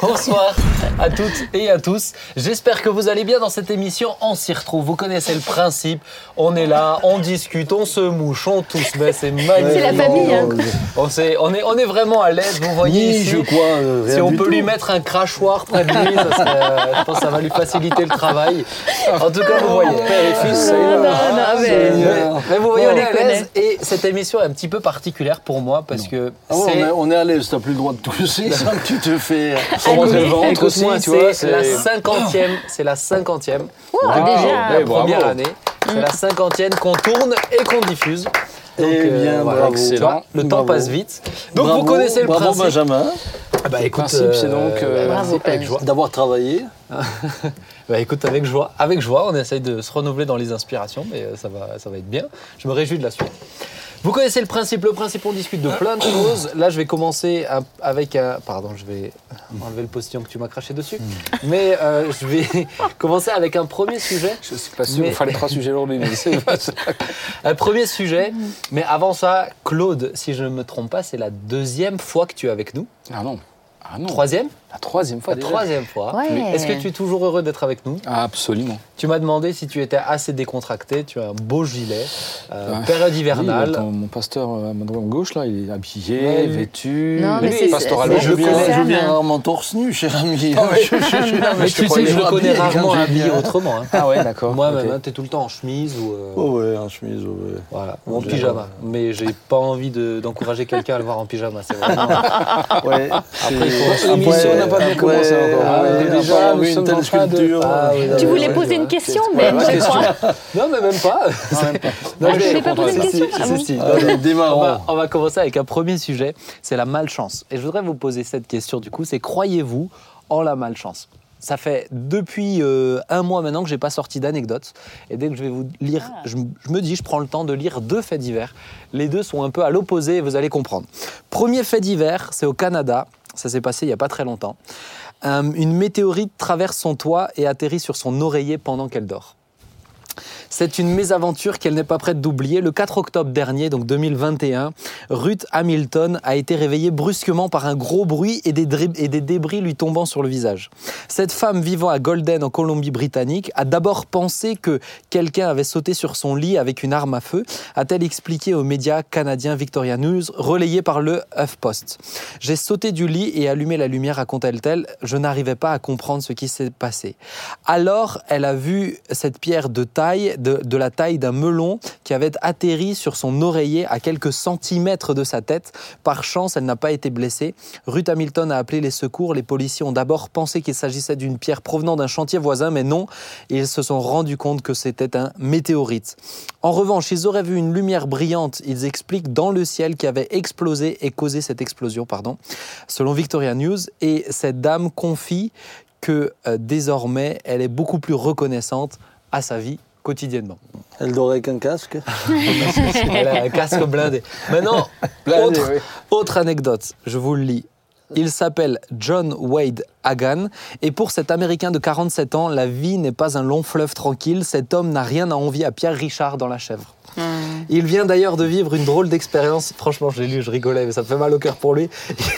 Bonsoir à toutes et à tous. J'espère que vous allez bien dans cette émission. On s'y retrouve. Vous connaissez le principe. On est là, on discute, on se mouche, on tous mais c'est magnifique. C'est la famille, hein. On, est, on est vraiment à l'aise. Vous voyez Ni ici. je crois, euh, Si on peut tout. lui mettre un crachoir près de lui, ça serait, euh, je pense que ça va lui faciliter le travail. En tout cas, vous voyez. Père et fils, ça Non, non, non, mais- Mais, vous voyez, On est à l'aise. Et cette émission est un petit peu particulière pour moi parce que Ah ouais, on, est, on est à l'aise, t'as plus le droit de tousser que tu te fais le ventre aussi, tu vois. c'est la cinquantième, c'est la cinquantième déjà. la Ouais, bravo. première année. C'est la cinquantième qu'on tourne et qu'on diffuse. Donc, Eh bien, bravo. tu vois, le temps Bravo. passe vite. Donc Bravo, vous connaissez le bravo principe. Benjamin Ah Bah écoute, principe, c'est donc, euh, bah, Bravo, d'avoir travaillé. Bah écoute, avec joie, avec joie, on essaye de se renouveler dans les inspirations, mais euh, ça va, ça va être bien. Je me réjouis de la suite. Vous connaissez le principe. Le principe, on discute de plein de choses. Là, je vais commencer avec un. Pardon, je vais enlever le postillon que tu m'as craché dessus. Mais euh, je vais commencer avec un premier sujet. Je suis pas sûr, Mais- il fallait trois sujets aujourd'hui, mais c'est pas ça. Un premier sujet. Mais avant ça, Claude, si je ne me trompe pas, c'est la deuxième fois que tu es avec nous. Ah non. Ah non. Troisième La troisième fois La déjà. troisième fois. Ouais. Est-ce que tu es toujours heureux d'être avec nous? Absolument. Tu m'as demandé si tu étais assez décontracté. Tu as un beau gilet. euh, Ouais. Période Oui, hivernale. attends, mon pasteur euh, à ma droite gauche, là, il est habillé, Ouais, vêtu. Non, mais Oui, c'est pastoralement. Je le viens, connais, je viens rarement torse nu, cher ami. Ah ouais. Je- je- je- Mais je tu sais je le connais habillé rarement habillé autrement. hein. Ah ouais, d'accord. Moi-même, ok. hein, t'es tout le temps en chemise ou, euh, Oh ouais, en chemise, oh ouais. voilà, ou en Je- pyjama. Mais j'ai pas envie de- d'encourager quelqu'un à le voir en pyjama. C'est vraiment. Ouais, il faut- n'a pas bien commencé encore. Ah, ouais, déjà, nous une telle de- sculpture. Ah oui, non, Tu voulais ouais, poser ouais. une question, Ouais, Ben, je question. crois. Non, mais même pas. Non, Ah, voulais pas poser une Si, question si, Ah si, bon si. Non, Allez, non. On démarrons. va, on va commencer avec un premier sujet, c'est la malchance. Et je voudrais vous poser cette question du coup, c'est croyez-vous en la malchance ça fait depuis euh, un mois maintenant que j'ai pas sorti d'anecdotes. Et dès que je vais vous lire, Ah. je, je me dis, je prends le temps de lire deux faits divers. Les deux sont un peu à l'opposé et vous allez comprendre. Premier fait divers, c'est au Canada. Ça s'est passé il y a pas très longtemps. Euh, une météorite traverse son toit et atterrit sur son oreiller pendant qu'elle dort. C'est une mésaventure qu'elle n'est pas prête d'oublier. Le 4 octobre dernier, donc 2021, Ruth Hamilton a été réveillée brusquement par un gros bruit et des, débris lui tombant sur le visage. Cette femme vivant à Golden en Colombie-Britannique a d'abord pensé que quelqu'un avait sauté sur son lit avec une arme à feu, a-t-elle expliqué aux médias canadiens Victoria News, relayé par le HuffPost. J'ai sauté du lit et allumé la lumière, raconte-t-elle. Je n'arrivais pas à comprendre ce qui s'est passé. Alors, elle a vu cette pierre de taille, de, la taille d'un melon, qui avait atterri sur son oreiller à quelques centimètres de sa tête. Par chance, elle n'a pas été blessée. Ruth Hamilton a appelé les secours. Les policiers ont d'abord pensé qu'il s'agissait d'une pierre provenant d'un chantier voisin, mais non. Ils se sont rendus compte que c'était un météorite. En revanche, ils auraient vu une lumière brillante, ils expliquent, dans le ciel qui avait explosé et causé cette explosion, pardon, selon Victoria News. Et cette dame confie que euh, désormais, elle est beaucoup plus reconnaissante à sa vie quotidiennement. Elle dort avec un casque. Elle a un casque blindé. Maintenant, Blindé, autre, oui. autre anecdote, je vous le lis. Il s'appelle John Wade Hagan et pour cet Américain de 47 ans, la vie n'est pas un long fleuve tranquille. Cet homme n'a rien à envier à Pierre Richard dans La Chèvre. Il vient d'ailleurs de vivre une drôle d'expérience. Franchement, je l'ai lu, je rigolais, mais ça me fait mal au cœur pour lui.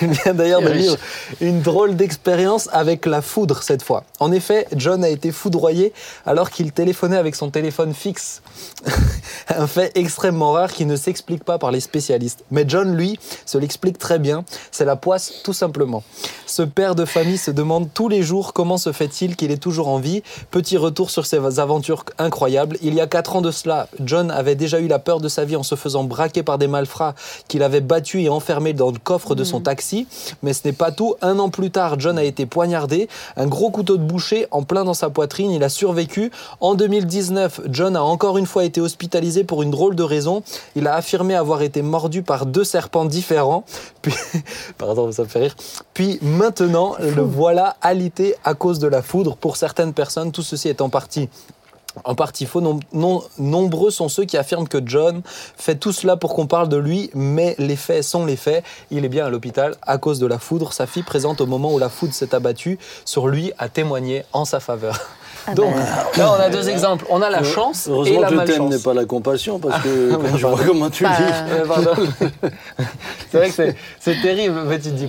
Il vient d'ailleurs de vivre une drôle d'expérience avec la foudre cette fois. En effet, John a été foudroyé alors qu'il téléphonait avec son téléphone fixe. Un fait extrêmement rare qui ne s'explique pas par les spécialistes. Mais John, lui, se l'explique très bien. C'est la poisse, tout simplement. Ce père de famille se demande tous les jours comment se fait-il qu'il est toujours en vie. Petit retour sur ses aventures incroyables. Il y a quatre ans de cela, John avait déjà eu la peur de sa vie en se faisant braquer par des malfrats qu'il avait battu et enfermé dans le coffre de son taxi. Mais ce n'est pas tout. Un an plus tard, John a été poignardé. Un gros couteau de boucher en plein dans sa poitrine. Il a survécu. En 2019, John a encore une fois été hospitalisé pour une drôle de raison. Il a affirmé avoir été mordu par deux serpents différents. Puis, pardon, ça me fait rire. Puis maintenant, le voilà alité à cause de la foudre. Pour certaines personnes, tout ceci est en partie en partie faux. Nombreux sont ceux qui affirment que John fait tout cela pour qu'on parle de lui, mais les faits sont les faits. Il est bien à l'hôpital à cause de la foudre. Sa fille présente au moment où la foudre s'est abattue sur lui a témoigné en sa faveur. Donc, là, on a deux exemples. On a la chance et Heureusement la que le thème malchance. n'est pas la compassion, parce que quand je vois comment tu Bah, pardon. c'est vrai que c'est- terrible. Mais tu te dis,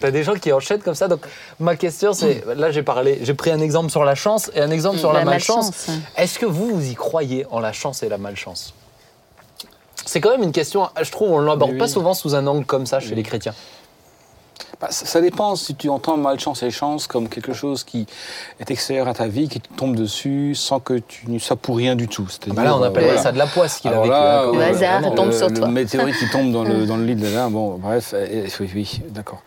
t'as des gens qui enchaînent comme ça. Donc, ma question, c'est là, j'ai parlé, j'ai pris un exemple sur la chance et un exemple sur la, La malchance. malchance. Est-ce que vous, vous y croyez en la chance et la malchance? C'est quand même une question, je trouve, on ne l'aborde Oui, pas souvent sous un angle comme ça chez les chrétiens. Bah, ça, ça dépend si tu entends malchance et chance comme quelque chose qui est extérieur à ta vie, qui te tombe dessus sans que tu ne sois pour rien du tout. C'est-à-dire, Bah là, on euh, appelle voilà. ça de la poisse qu'il a vécu. là, hein, quand Le même. hasard tombe le, sur le toi. météorite qui tombe dans le, dans le lit de là, bon, bref, euh, euh, oui, oui, d'accord.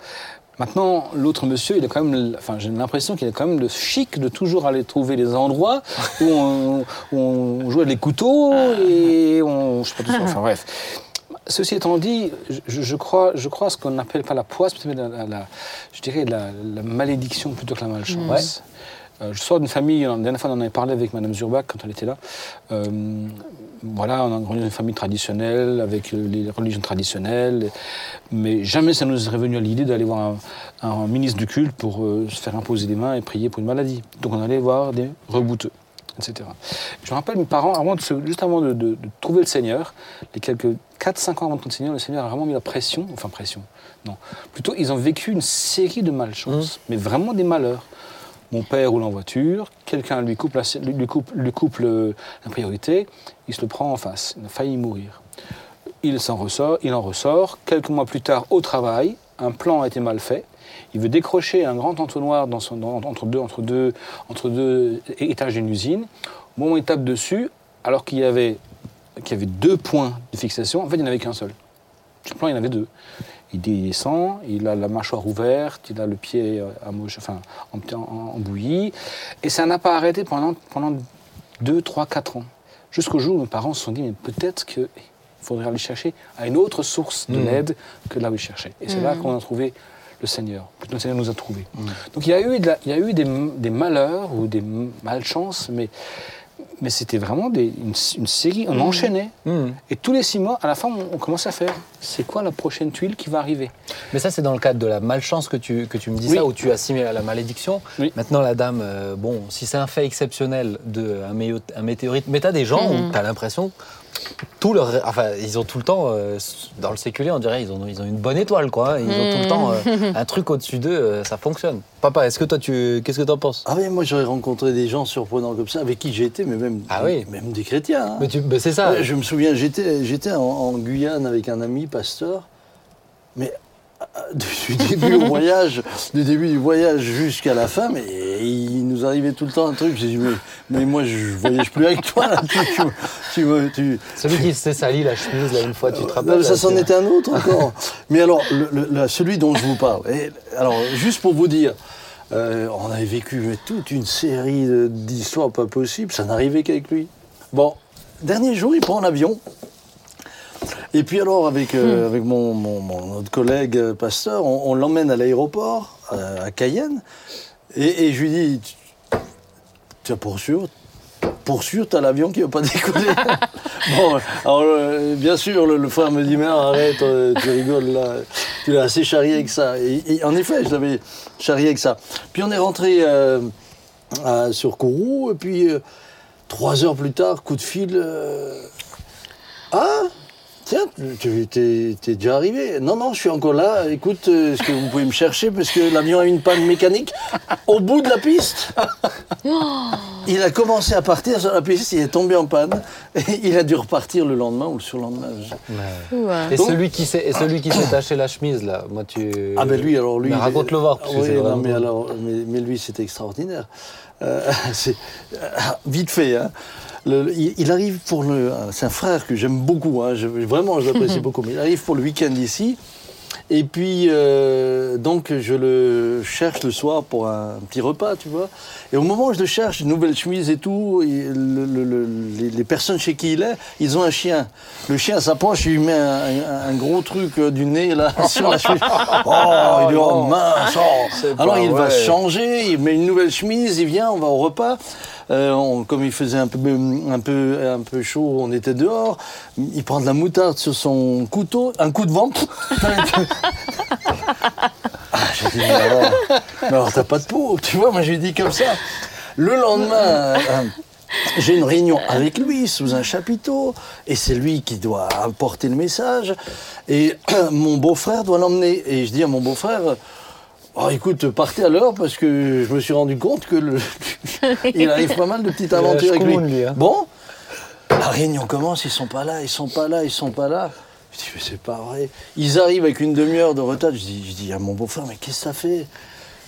Maintenant, l'autre monsieur, il a quand même, enfin, j'ai l'impression qu'il a quand même le chic de toujours aller trouver les endroits où on, où on joue avec les couteaux et on, je sais pas tout ça, enfin bref. Ceci étant dit, je, je crois, je crois à ce qu'on n'appelle pas la poisse, mais la, la- la- je dirais la, la malédiction plutôt que la malchance. Euh, je sors d'une famille, la dernière fois on en avait parlé avec Madame Zurbach quand elle était là. Euh, voilà, on a grandi dans une famille traditionnelle, avec euh, les religions traditionnelles, mais jamais ça nous serait venu à l'idée d'aller voir un, un ministre du culte pour euh, se faire imposer des mains et prier pour une maladie. Donc on allait voir des rebouteux, etc. Je me rappelle mes parents, avant de se- juste avant de, de- de trouver le Seigneur, les quelques 4-5 ans avant de trouver le Seigneur, le Seigneur a vraiment mis la pression, enfin pression, non, plutôt ils ont vécu une série de malchances, mais vraiment des malheurs. Mon père roule en voiture, quelqu'un lui coupe, la, lui, coupe, lui coupe le- la priorité, il se le prend en face, il a failli mourir. Il s'en ressort, il en ressort. Quelques mois plus tard, au travail, un plan a été mal fait. Il veut décrocher un grand entonnoir dans son- dans- entre, deux, entre, deux, entre deux étages d'une usine. Au moment où il tape dessus, alors qu'il y, avait, qu'il y avait deux points de fixation, en fait, il n'y en avait qu'un seul. Sur le plan, il y en avait deux. Il descend, il a la mâchoire ouverte, il a le pied euh, à moche, enfin, en, en- en bouillie. Et ça n'a pas arrêté pendant, pendant 2, 3, 4 ans. Jusqu'au jour où mes parents se sont dit, mais peut-être qu'il faudrait aller chercher à une autre source de Mm. l'aide que là où ils cherchaient. Et c'est là Mm. qu'on a trouvé le Seigneur. Le Seigneur nous a trouvés. Donc il y a eu, de la- il y a eu des, des malheurs ou des malchances, mais, mais c'était vraiment des- une, une série, on enchaînait. Hmm. Et tous les six mois, à la fin, on, on commençait à faire c'est quoi la prochaine tuile qui va arriver? Mais ça, c'est dans le cadre de la malchance que tu, que tu me dis Oui. ça, où tu assimiles à la malédiction. Oui. Maintenant, la dame, euh, bon, si c'est un fait exceptionnel de un, météorite, mais t'as des gens Mhm. où t'as l'impression, tout leur, enfin, ils ont tout le temps, euh, dans le séculier, on dirait, ils ont, ils ont une bonne étoile, quoi. hein. Ils ont tout le temps euh, un truc au-dessus d'eux, euh, ça fonctionne. Papa, est-ce que toi, tu, qu'est-ce que t'en penses? Ah oui, moi j'aurais rencontré des gens surprenants comme ça, avec qui été, mais même, Ah oui. même des chrétiens. hein. Mais tu- mais c'est ça. Ouais, je me souviens, j'étais, j'étais en, en Guyane avec un ami pasteur, mais du début au voyage, du début du voyage jusqu'à la fin, mais il nous arrivait tout le temps un truc. J'ai dit, mais, mais moi je voyage plus avec toi là. Tu, tu, tu me- tu- Celui qui s'est sali la chemise, là, une fois, tu te non, rappelles ça c'en était un autre encore. Mais alors, le- le- le- celui dont je vous parle, et, alors juste pour vous dire, euh, on avait vécu toute une série d'histoires pas possibles, ça n'arrivait qu'avec lui. Bon, dernier jour, il prend l'avion. Et puis alors, avec, euh, avec mon, mon- mon- notre collègue euh, pasteur, on, on l'emmène à l'aéroport, euh, à Cayenne, et, et je lui dis, tu- as pour sûr pour sûr, t'as l'avion qui va pas décoller. bon, alors euh, bien sûr, le, le frère me dit mais arrête, euh, tu rigoles là, tu l'as assez charrié avec ça. Et, et en effet, je l'avais charrié avec ça. Puis on est rentré euh, à- sur Kourou, et puis trois heures plus tard, coup de fil. ah Tiens, tu t'es déjà arrivé. Non, non, je suis encore là. Écoute, euh, est-ce que vous pouvez me chercher parce que l'avion a une panne mécanique au bout de la piste? Il a commencé à partir sur la piste, il est tombé en panne, et il a dû repartir le lendemain ou le surlendemain. Ouais. Et Donc- celui qui s'est, et celui qui s'est taché la chemise, là, moi, tu. Ah ben lui, alors lui... Raconte-le voir, parce que Oui, c'est non, mais, alors, mais, mais lui, c'était extraordinaire. Euh, c'est euh, vite fait. Hein. Le- il, il arrive pour le... C'est un frère que j'aime beaucoup, hein, je- vraiment je l'apprécie beaucoup, mais il arrive pour le week-end ici. Et puis, euh, donc, je le cherche le soir pour un petit repas, tu vois. Et au moment où je le cherche, une nouvelle chemise et tout, et le- le- le- les, les personnes chez qui il est, ils ont un chien. Le chien s'approche, il lui met un, un- un gros truc euh, du nez, là, sur la chemise. Oh, il dit, oh mince, oh. Alors, il va vrai. changer, il met une nouvelle chemise, il vient, on va au repas. Euh, on- comme il faisait un peu, un, peu, un peu chaud, on était dehors. Il prend de la moutarde sur son couteau, un coup de vent. ah, j'ai dit, mais alors, mais alors, t'as pas de peau, tu vois, moi je lui dis comme ça. Le lendemain, euh, j'ai une réunion avec lui sous un chapiteau, et c'est lui qui doit apporter le message. Et mon beau-frère doit l'emmener. Et je dis à mon beau-frère, oh, écoute, partez à l'heure parce que je me suis rendu compte que le... il arrive pas mal de petites aventures avec lui. lui, hein. Bon, la réunion commence, ils sont pas là, ils sont pas là, ils sont pas là. Je dis, mais c'est pas vrai. Ils arrivent avec une demi-heure de retard. Je dis, je dis à mon beau-frère, mais qu'est-ce que ça fait?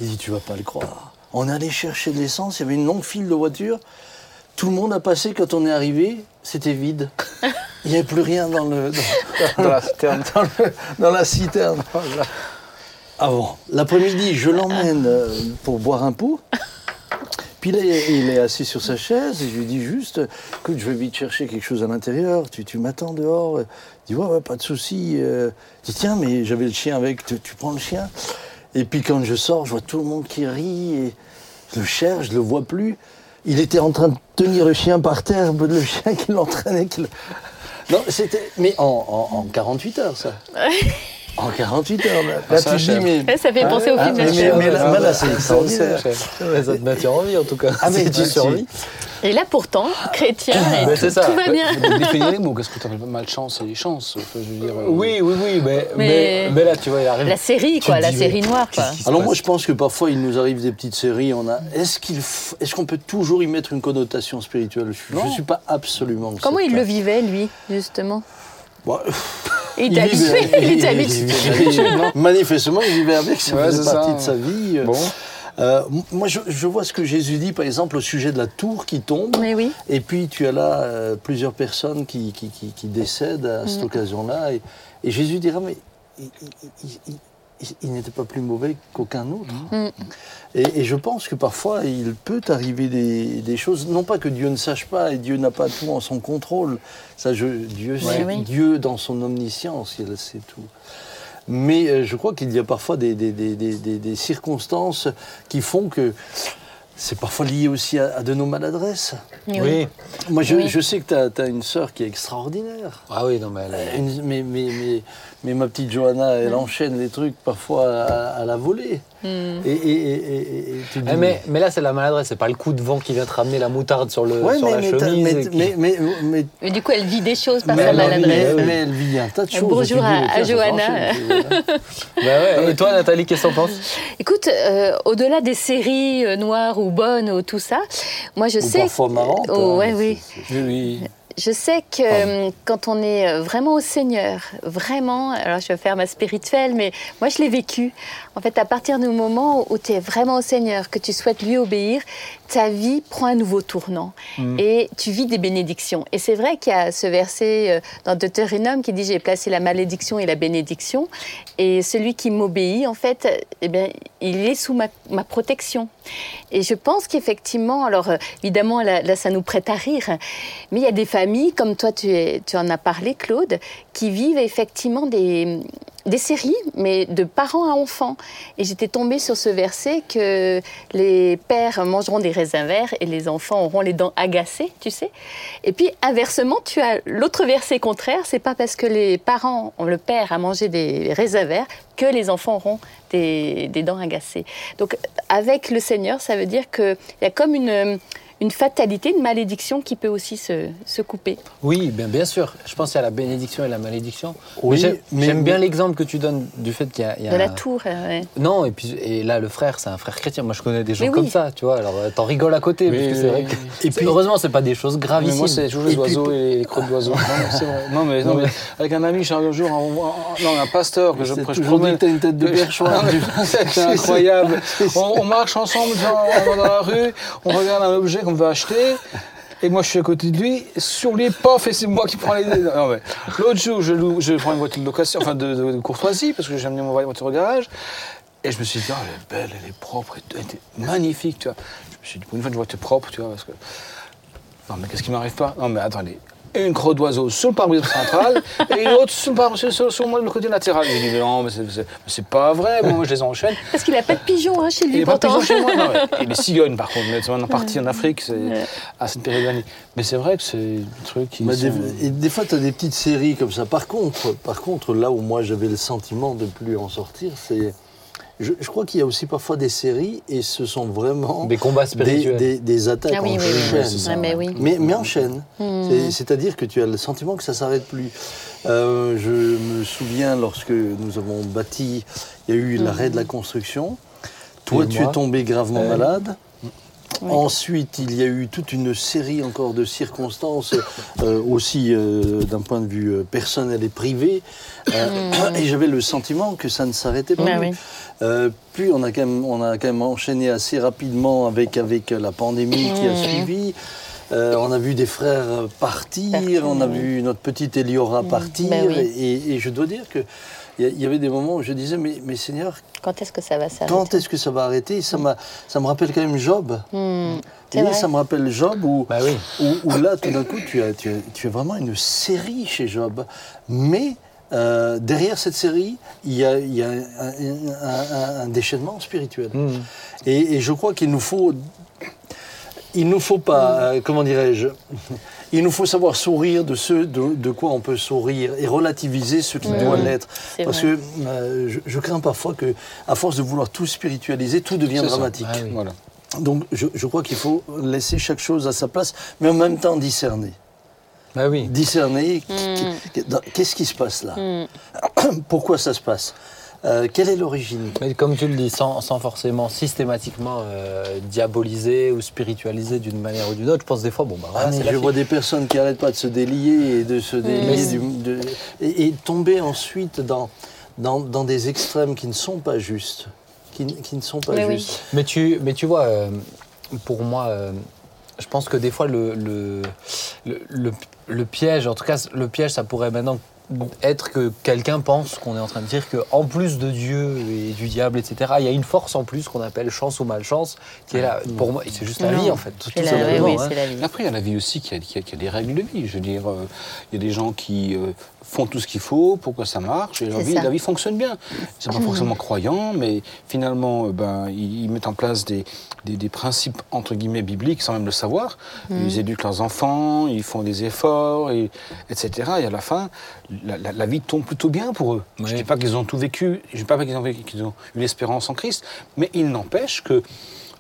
Il dit, tu vas pas le croire. On allait chercher de l'essence, il y avait une longue file de voitures. Tout le monde a passé quand on est arrivé, c'était vide. Il n'y avait plus rien dans, le, dans, Dans la citerne. dans le- dans la citerne. Avant, l'après-midi, je l'emmène euh, pour boire un pot. Puis là, il est assis sur sa chaise et je lui dis juste, écoute, je vais vite chercher quelque chose à l'intérieur, tu, tu m'attends dehors. Il dit, ouais, ouais, pas de souci. Euh, Je dis, tiens, mais j'avais le chien avec, tu, prends le chien. Et puis quand je sors, je vois tout le monde qui rit et je le cherche, je le vois plus. Il était en train de tenir le chien par terre, le chien qui l'entraînait. Non, c'était. Mais en, en- en 48 heures, ça. En 48 heures. Là, Là, ça tu te dis, achève. mais. Ouais, ça fait penser au Ah, film mais, La mais- mais là, mais là, c'est extraordinaire. Ça te maintient en vie en tout cas. Ah, mais tu survis. Et là, pourtant, chrétien, et tout, ça. tout va bien. Définir les mots, qu'est-ce que tu appelles malchance et chance je veux dire, euh, Oui, oui, oui, mais, Mais- mais, mais là, tu vois, il arrive. La série, quoi, la dis, série noire, quoi. Alors moi je pense que parfois il nous arrive des petites séries, on a est-ce qu'il f- est-ce qu'on peut toujours y mettre une connotation spirituelle? Je ne suis pas absolument Comment il le vivait, lui, justement? Bon, Il il était vivait- habitué, il était il- habitué. il- il- Manifestement, il vivait avec, ça Ouais, faisait c'est partie ça. de sa vie. Bon. Euh, moi, je, je vois ce que Jésus dit, par exemple, au sujet de la tour qui tombe. Mais oui. Et puis, tu as là euh, plusieurs personnes qui, qui, qui- qui décèdent à cette occasion-là. Et, et Jésus dira, mais il, il- il- il- n'était pas plus mauvais qu'aucun autre. Mm. Et, et je pense que parfois, il peut arriver des, des choses, non pas que Dieu ne sache pas, et Dieu n'a pas tout en son contrôle. Ça, je, Dieu, Oui, sait, oui. Dieu, dans son omniscience, il sait tout. Mais euh, je crois qu'il y a parfois des, des- des- des- des- des circonstances qui font que c'est parfois lié aussi à, à de nos maladresses. Oui. Oui. Moi, je, Oui. je sais que tu as, une sœur qui est extraordinaire. Ah oui, non, mais elle est- Une- mais, mais, mais, mais ma petite Johanna, elle enchaîne les trucs parfois à, à la volée. Et, et, et, et- et tu dis, Eh, mais, mais là, c'est la maladresse, c'est pas le coup de vent qui vient te ramener la moutarde sur, le, Ouais, sur mais, la mais, chemise. mais, et qui- mais, mais, mais- Et du coup, elle vit des choses par mais sa elle, vit, maladresse. mais elle vit un tas de Un choses. bonjour à- Johanna. Bah ouais. Et toi, Nathalie, qu'est-ce que t'en penses? Écoute, euh, au-delà des séries euh, noires ou bonnes ou tout ça, moi je Ou sais. parfois marrantes. Oh, hein, ouais, Oui, oui. Je sais que euh, quand on est euh, vraiment au Seigneur, vraiment, alors je vais faire ma spirituelle, mais moi je l'ai vécu. En fait, à partir du moment où tu es vraiment au Seigneur, que tu souhaites lui obéir, ta vie prend un nouveau tournant et tu vis des bénédictions. Et c'est vrai qu'il y a ce verset euh, dans Deutéronome qui dit J'ai placé la malédiction et la bénédiction. Et celui qui m'obéit, en fait, eh bien, il est sous ma, ma protection. Et je pense qu'effectivement, alors évidemment, là, là, ça nous prête à rire, mais il y a des familles, comme toi, tu, en as parlé, Claude, qui vivent effectivement des, séries, mais de parents à enfants. Et j'étais tombée sur ce verset que les pères mangeront des raisins verts et les enfants auront les dents agacées, tu sais. Et puis, inversement, tu as l'autre verset contraire, c'est pas parce que les parents, le père a mangé des raisins verts que les enfants auront des, des dents agacées. Donc, avec le Seigneur, ça veut dire qu'il y a comme une, une fatalité, une malédiction qui peut aussi se, se couper. Oui, bien, bien sûr. Je pense qu'il y a la bénédiction et la malédiction. Oui, mais j'aime, mais- j'aime bien mais- l'exemple que tu donnes du fait qu'il y a. il y a De la un- tour, euh, ouais. Non, et puis et là, le frère, c'est un frère chrétien. Moi, je connais des gens Mais comme oui. ça, tu vois. Alors, euh, t'en rigoles à côté, Oui, parce que oui, c'est vrai oui. que. Et puis- heureusement, c'est pas des choses Mais gravissimes. moi, c'est toujours les Et puis- oiseaux et les crottes d'oiseaux. Non, mais c'est vrai. Non, mais, non, mais avec un ami, un jour, un, non, un pasteur que je, que je t'as une tête de perchoir. C'est incroyable. On, on marche ensemble dans la rue, on regarde un objet qu'on veut acheter. Et moi, je suis à côté de lui, sur les paf, et c'est moi qui prends les. Non, mais l'autre jour, je, loue- je prends une voiture de location, enfin de, courtoisie, parce que j'ai amené mon voiture au garage. Et je me suis dit, oh, elle est belle, elle est propre, elle est magnifique, tu vois. Je me suis dit, pour une fois, une voiture propre, tu vois, parce que. Non, mais qu'est-ce qui m'arrive pas? Non, mais attendez. Une crotte d'oiseau sur le pare-brise central et une autre sur le, pare- sur, sur- le côté latéral. J'ai dit, mais non, mais c'est- pas vrai, moi je les enchaîne. Parce qu'il n'a pas de pigeons hein, chez Il lui, n'y a pas de pourtant. pigeons chez moi. Non, et les cigognes, par contre, mais c'est maintenant parti en Afrique à cette période de l'année. Mais c'est vrai que c'est un truc qui. Sont- des, et des fois, tu as des petites séries comme ça. Par contre, par contre, là où moi j'avais le sentiment de plus en sortir, c'est je, je crois qu'il y a aussi parfois des séries et ce sont vraiment Des combats spirituels. des- des attaques Ah oui, en oui, oui. chaîne. c'est ça, Ouais, mais oui. Mais, mais en chaîne. Hmm. C'est- C'est-à-dire que tu as le sentiment que ça s'arrête plus. Euh, je me souviens lorsque nous avons bâti, il y a eu l'arrêt de la construction. Toi, Et tu moi es tombé gravement Euh, malade. Oui. Ensuite, il y a eu toute une série encore de circonstances, euh, aussi euh, d'un point de vue euh, personnel et privé. Euh, Et j'avais le sentiment que ça ne s'arrêtait pas. Oui. Euh, puis on a, quand même, on a quand même enchaîné assez rapidement avec, avec la pandémie qui a Mmh. suivi. Euh, on a vu des frères partir, Partir, on a vu notre petite Eliora partir. Ben oui. et, et je dois dire que il y avait des moments où je disais, mais, mais Seigneur, Quand est-ce que ça va s'arrêter? quand est-ce que ça va arrêter? Ça, m'a- ça me rappelle quand même Job. Et vrai. ça me rappelle Job où, Bah oui. où, où là, tout d'un coup, tu as, tu, as, tu as vraiment une série chez Job. Mais euh, derrière cette série, il y a, il y a un, un- un- un déchaînement spirituel. Mm. Et, et je crois qu'il nous faut. Il nous faut pas, euh, comment dirais-je Il nous faut savoir sourire de ce de, de quoi on peut sourire et relativiser ce qui Mm. doit l'être. Parce vrai. que euh, je, je crains parfois que, à force de vouloir tout spiritualiser, tout devient dramatique. Ah oui. Voilà. Donc je, je crois qu'il faut laisser chaque chose à sa place, mais en même temps discerner. Bah oui. Discerner Mm. qu'est-ce qui se passe là? Hmm. Pourquoi ça se passe? Euh, Quelle est l'origine Mais comme tu le dis, sans, sans forcément systématiquement euh, diaboliser ou spiritualiser d'une manière ou d'une autre, je pense des fois, bon, bah voilà, Ah, mais c'est la je vois des personnes qui n'arrêtent pas de se délier et de se délier Mais du- de- et, et tomber ensuite dans, dans, dans des extrêmes qui ne sont pas justes. Qui, ne sont pas Mais oui. justes. Mais tu, mais tu vois, euh, pour moi, euh, je pense que des fois, le, le, le, le- le piège, en tout cas, le piège, ça pourrait maintenant être que quelqu'un pense qu'on est en train de dire qu'en plus de Dieu et du diable, etc., il y a une force en plus qu'on appelle chance ou malchance, qui est là. Pour moi, c'est juste la Non. vie, en fait. Tout, C'est la, oui, oui, hein. c'est la vie. Après, il y a la vie aussi qui a, qui a- qui a des règles de vie. Je veux dire, euh, il y a des gens qui euh, font tout ce qu'il faut pour que ça marche. Et la C'est vie, la vie fonctionne bien. Ils ne sont pas forcément croyants, mais finalement, euh, ben, ils, ils mettent en place des, des- des principes, entre guillemets, bibliques, sans même le savoir. Ils éduquent leurs enfants, ils font des efforts, et, etc. Et à la fin, la, la- la vie tombe plutôt bien pour eux. Je ne dis pas qu'ils ont tout vécu, je ne dis pas qu'ils ont, vécu- qu'ils ont eu l'espérance en Christ, mais il n'empêche que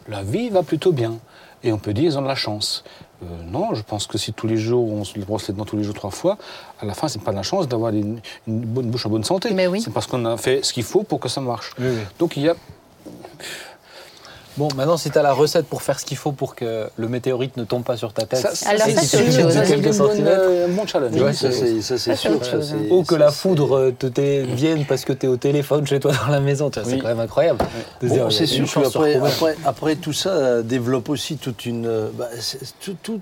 la vie va plutôt bien. Et on peut dire qu'ils ont de la chance. Euh, non, je pense que si tous les jours on se brosse les dents tous les jours trois fois, à la fin, c'est pas de la chance d'avoir une, une bonne bouche en bonne santé. Mais oui. C'est parce qu'on a fait ce qu'il faut pour que ça marche. Oui, oui. Donc il y a. Bon, maintenant, si tu as la recette pour faire ce qu'il faut pour que le météorite ne tombe pas sur ta tête, ça, de Ça, c'est euh, un bon challenge. Oui, ça, c'est ça, Ça, sûr. ça, hein. Ou que ça, la foudre te t'ait- vienne parce que tu es au téléphone chez toi dans la maison. Tu vois, C'est quand même incroyable. de se dire, Bon, c'est une sûr qu'après après, après tout ça euh, développe aussi toute une. euh, bah,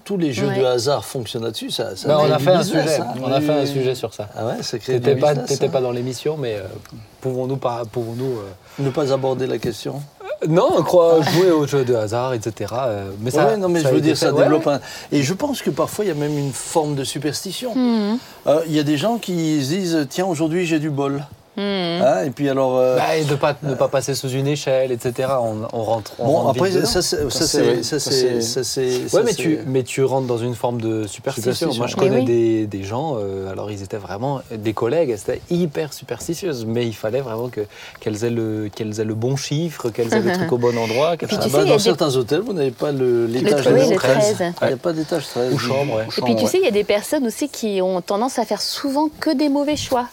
tous les jeux Ouais. de hasard fonctionnent là-dessus. Ça, ça Ben, on a fait un sujet. hein. On a fait un sujet sur ça. Ah ouais, ça crée du T'étais pas, hein. dans l'émission, mais euh, pouvons-nous euh, Ne pas aborder la question. Non, croire jouer au jeu de hasard, etc. euh, mais ça, Ouais, non, mais ça je veux dire, ça ouais, développe ouais. un. Et je pense que parfois, il y a même une forme de superstition. Hmm. Euh, Il y a des gens qui se disent tiens, aujourd'hui, j'ai du bol. Hmm. Hein, et puis alors. euh, Bah, et de pas ne pas passer sous une échelle, etc. On, on rentre. On bon, rentre après, vite ça, c'est. Ça, c'est. c'est. Ouais, mais tu, mais tu rentres dans une forme de superstition. Superstition. Moi, je Mais connais oui. des, des gens, euh, alors ils étaient vraiment des collègues, elles étaient hyper superstitieuses, mais il fallait vraiment que, qu'elles, aient le, qu'elles aient le bon chiffre, qu'elles aient le truc au bon endroit. puis tu bah, dans des- certains hôtels, vous n'avez pas le- Le, l'étage oui, de le 13. 13. Il n'y a pas d'étage 13. Ou chambre, ouais. Et puis tu sais, il y a des personnes aussi qui ont tendance à faire souvent que des mauvais choix.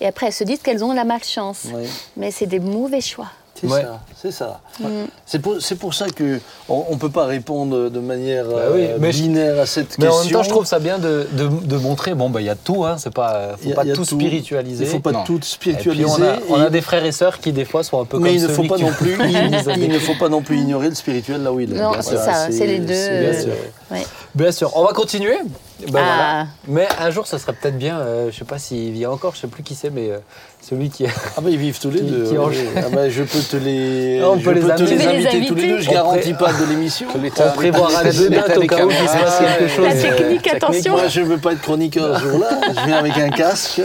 Et après, elles se disent qu'elles ont la malchance. Oui. Mais c'est des mauvais choix. C'est Ouais. ça, c'est ça. Mm. C'est pour, c'est pour ça que on, ne peut pas répondre de manière Bah oui, euh, mais je- binaire à cette Mais question. en même temps, je trouve ça bien de, de, de montrer, bon, bah, il y a tout, hein, c'est pas, faut Il y a- pas il y a tout, spiritualiser. Il ne faut pas Non. tout Et puis spiritualiser. on a, on a et- des frères et sœurs qui des fois sont un peu mais comme il ne faut pas non plus, il, ne faut pas non plus ignorer le spirituel là où il est. Non, c'est ça, c'est les deux, Bien euh, sûr. Ouais. Bien sûr, on va continuer. Ben Ah. voilà. Mais un jour, ça serait peut-être bien, euh, je sais pas s'il vit encore, je sais plus qui c'est, mais euh, celui qui. Ah bah ils vivent tous les Qui- deux. qui. Ah bah, je peux te les, On je peut les peux te inviter. les inviter tous les deux. Je inviter garantis On pas de l'émission. On prévoira deux dates au cas où il se passe quelque chose. La technique, attention. Moi, je ne veux pas être chroniqueur ce jour-là. Je viens avec un casque.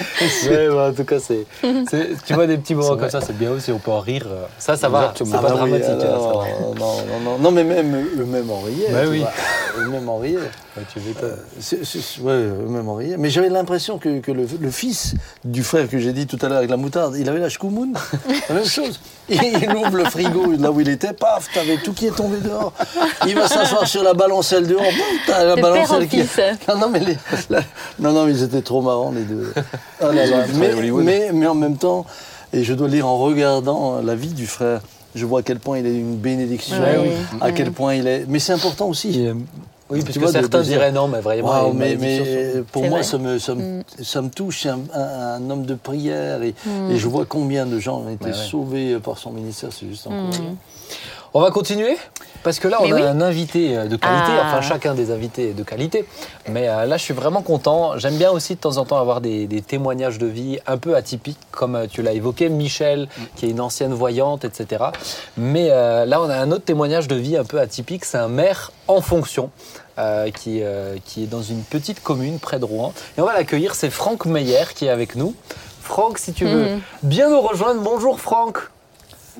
Ouais, bah, en tout cas, c'est, c'est- tu vois des petits moments comme ça, c'est bien aussi, on peut en rire. euh, Ça, ça va, c'est Exactement. pas oui, dramatique. hein, alors, ça va. non, non, non, non, mais même eux-mêmes en riaient. Bah oui. Eux-mêmes en riaient. Ouais, tu ouais, eux-mêmes en riaient. Mais j'avais l'impression que, que le, le fils du frère que j'ai dit tout à l'heure avec la moutarde, il avait la chkoumoun. La même chose. Il, ouvre le frigo là où il était, paf, t'avais tout qui est tombé dehors. Il va s'asseoir sur la balancelle dehors, t'as la De père en balancelle qui. fils. Non, non, mais les- la- non, non, mais ils étaient trop marrants, les deux. Ah là là. Mais, mais, mais en même temps, et je dois le dire en regardant la vie du frère, je vois à quel point il est une bénédiction, oui. à quel point il est. Mais c'est important aussi. Et, euh, oui, parce que certains diraient non, mais vraiment. mais, pour moi, vrai. ça me, ça, me, ça me touche. C'est un, un- un homme de prière et, et je vois combien de gens ont été Ouais, ouais. sauvés par son ministère. C'est juste incroyable. On va continuer? Parce que là, on Mais a oui. un invité euh, de qualité, Ah. enfin chacun des invités est de qualité. Mais euh, là, je suis vraiment content. J'aime bien aussi de temps en temps avoir des, des témoignages de vie un peu atypiques, comme euh, tu l'as évoqué, Michel, qui est une ancienne voyante, etc. Mais euh, là, on a un autre témoignage de vie un peu atypique. C'est un maire en fonction. euh, qui, euh, qui est dans une petite commune près de Rouen. Et on va l'accueillir, c'est Franck Meyer qui est avec nous. Franck, si tu veux Mhm. bien nous rejoindre, bonjour Franck.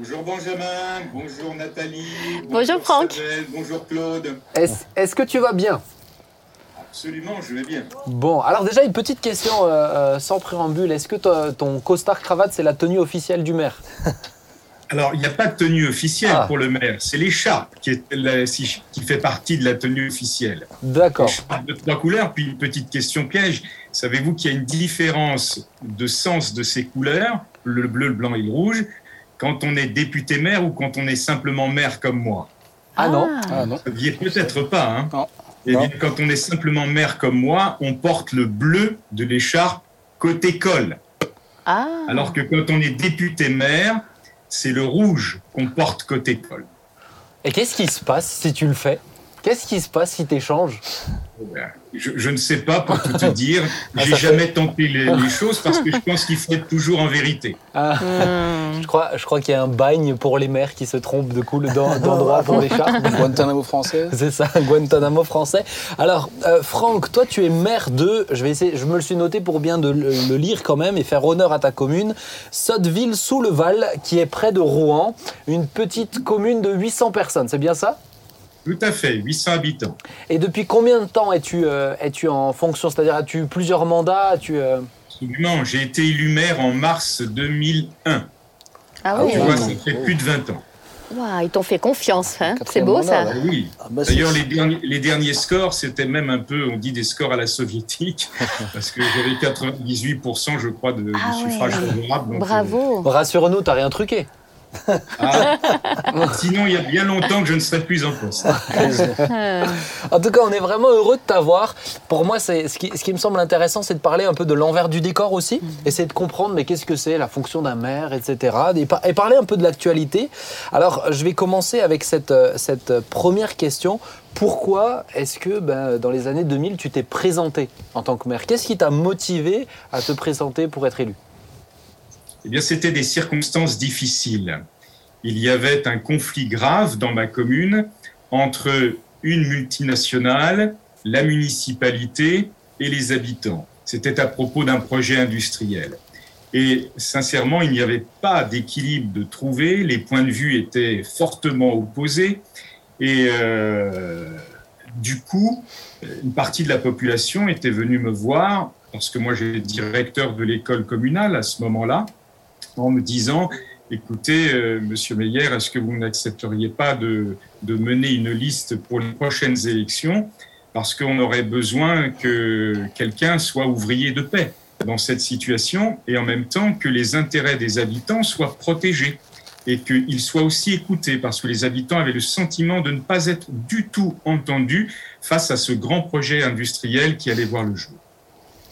Bonjour Benjamin, bonjour Nathalie, Bonjour Franck. Sabelle, bonjour Claude. Est-ce que tu vas bien? Absolument, je vais bien. Bon, alors déjà une petite question euh, euh, sans préambule. Est-ce que ton costard cravate, c'est la tenue officielle du maire? Alors, il n'y a pas de tenue officielle Ah. pour le maire, c'est l'écharpe qui, qui fait partie de la tenue officielle. D'accord. L'écharpe de trois couleurs, puis une petite question piège. Savez-vous qu'il y a une différence de sens de ces couleurs, le bleu, le blanc et le rouge, quand on est député maire ou quand on est simplement maire comme moi Ah non Ah non. Vous ne saviez peut-être pas, hein Non. Eh Non. bien, quand on est simplement maire comme moi, on porte le bleu de l'écharpe côté col. Ah, Alors que quand on est député maire, c'est le rouge qu'on porte côté col. Et qu'est-ce qui se passe si tu le fais? Qu'est-ce qui se passe si tu échanges Je, je ne sais pas pour tout te dire. Ah, J'ai ça fait- jamais tenté les, les choses parce que je pense qu'il faut être toujours en vérité. Ah, hmm. Je crois, je crois qu'il y a un bagne pour les maires qui se trompent de coup d'en- d'endroit pour l'écharpe. Guantanamo français. C'est ça, Guantanamo français. Alors, euh, Franck, toi, tu es maire de, je vais essayer, je me le suis noté pour bien de le, le lire quand même et faire honneur à ta commune, Sotteville-sous-le-Val, qui est près de Rouen, une petite commune de 800 personnes, c'est bien ça? Tout à fait, 800 habitants. Et depuis combien de temps es-tu euh, es-tu en fonction? C'est-à-dire, as-tu eu plusieurs mandats? As-tu, euh, Absolument. J'ai été élu maire en mars 2001. Ah oui, Tu oui. vois, ça fait plus de 20 ans. Waouh, ils t'ont fait confiance. Hein. C'est beau mandat, ça. Ah oui. Ah bah, D'ailleurs, les derniers, les derniers scores, c'était même un peu, on dit des scores à la soviétique, parce que j'avais 98%, je crois, de, Ah favorables. donc, Bravo. Rassure-nous, t'as rien truqué. Euh, ah. sinon, il y a bien longtemps que je ne serais plus en poste. Ah. En tout cas, on est vraiment heureux de t'avoir. Pour moi, c'est ce qui, ce qui me semble intéressant, c'est de parler un peu de l'envers du décor aussi, essayer de comprendre mais qu'est-ce que c'est la fonction d'un maire, etc. Et, par- et parler un peu de l'actualité. Alors, je vais commencer avec cette, euh, cette première question. Pourquoi est-ce que ben, dans les années 2000, tu t'es présenté en tant que maire? Qu'est-ce qui t'a motivé à te présenter pour être élu? Eh bien, c'était des circonstances difficiles. Il y avait un conflit grave dans ma commune entre une multinationale, la municipalité et les habitants. C'était à propos d'un projet industriel. Et sincèrement, il n'y avait pas d'équilibre de trouver, les points de vue étaient fortement opposés. Et euh, du coup, une partie de la population était venue me voir, parce que moi j'étais directeur de l'école communale à ce moment-là, en me disant écoutez, euh, monsieur Meyer, est-ce que vous n'accepteriez pas de, de mener une liste pour les prochaines élections Parce qu'on aurait besoin que quelqu'un soit ouvrier de paix dans cette situation et en même temps que les intérêts des habitants soient protégés et qu'ils soient aussi écoutés parce que les habitants avaient le sentiment de ne pas être du tout entendus face à ce grand projet industriel qui allait voir le jour.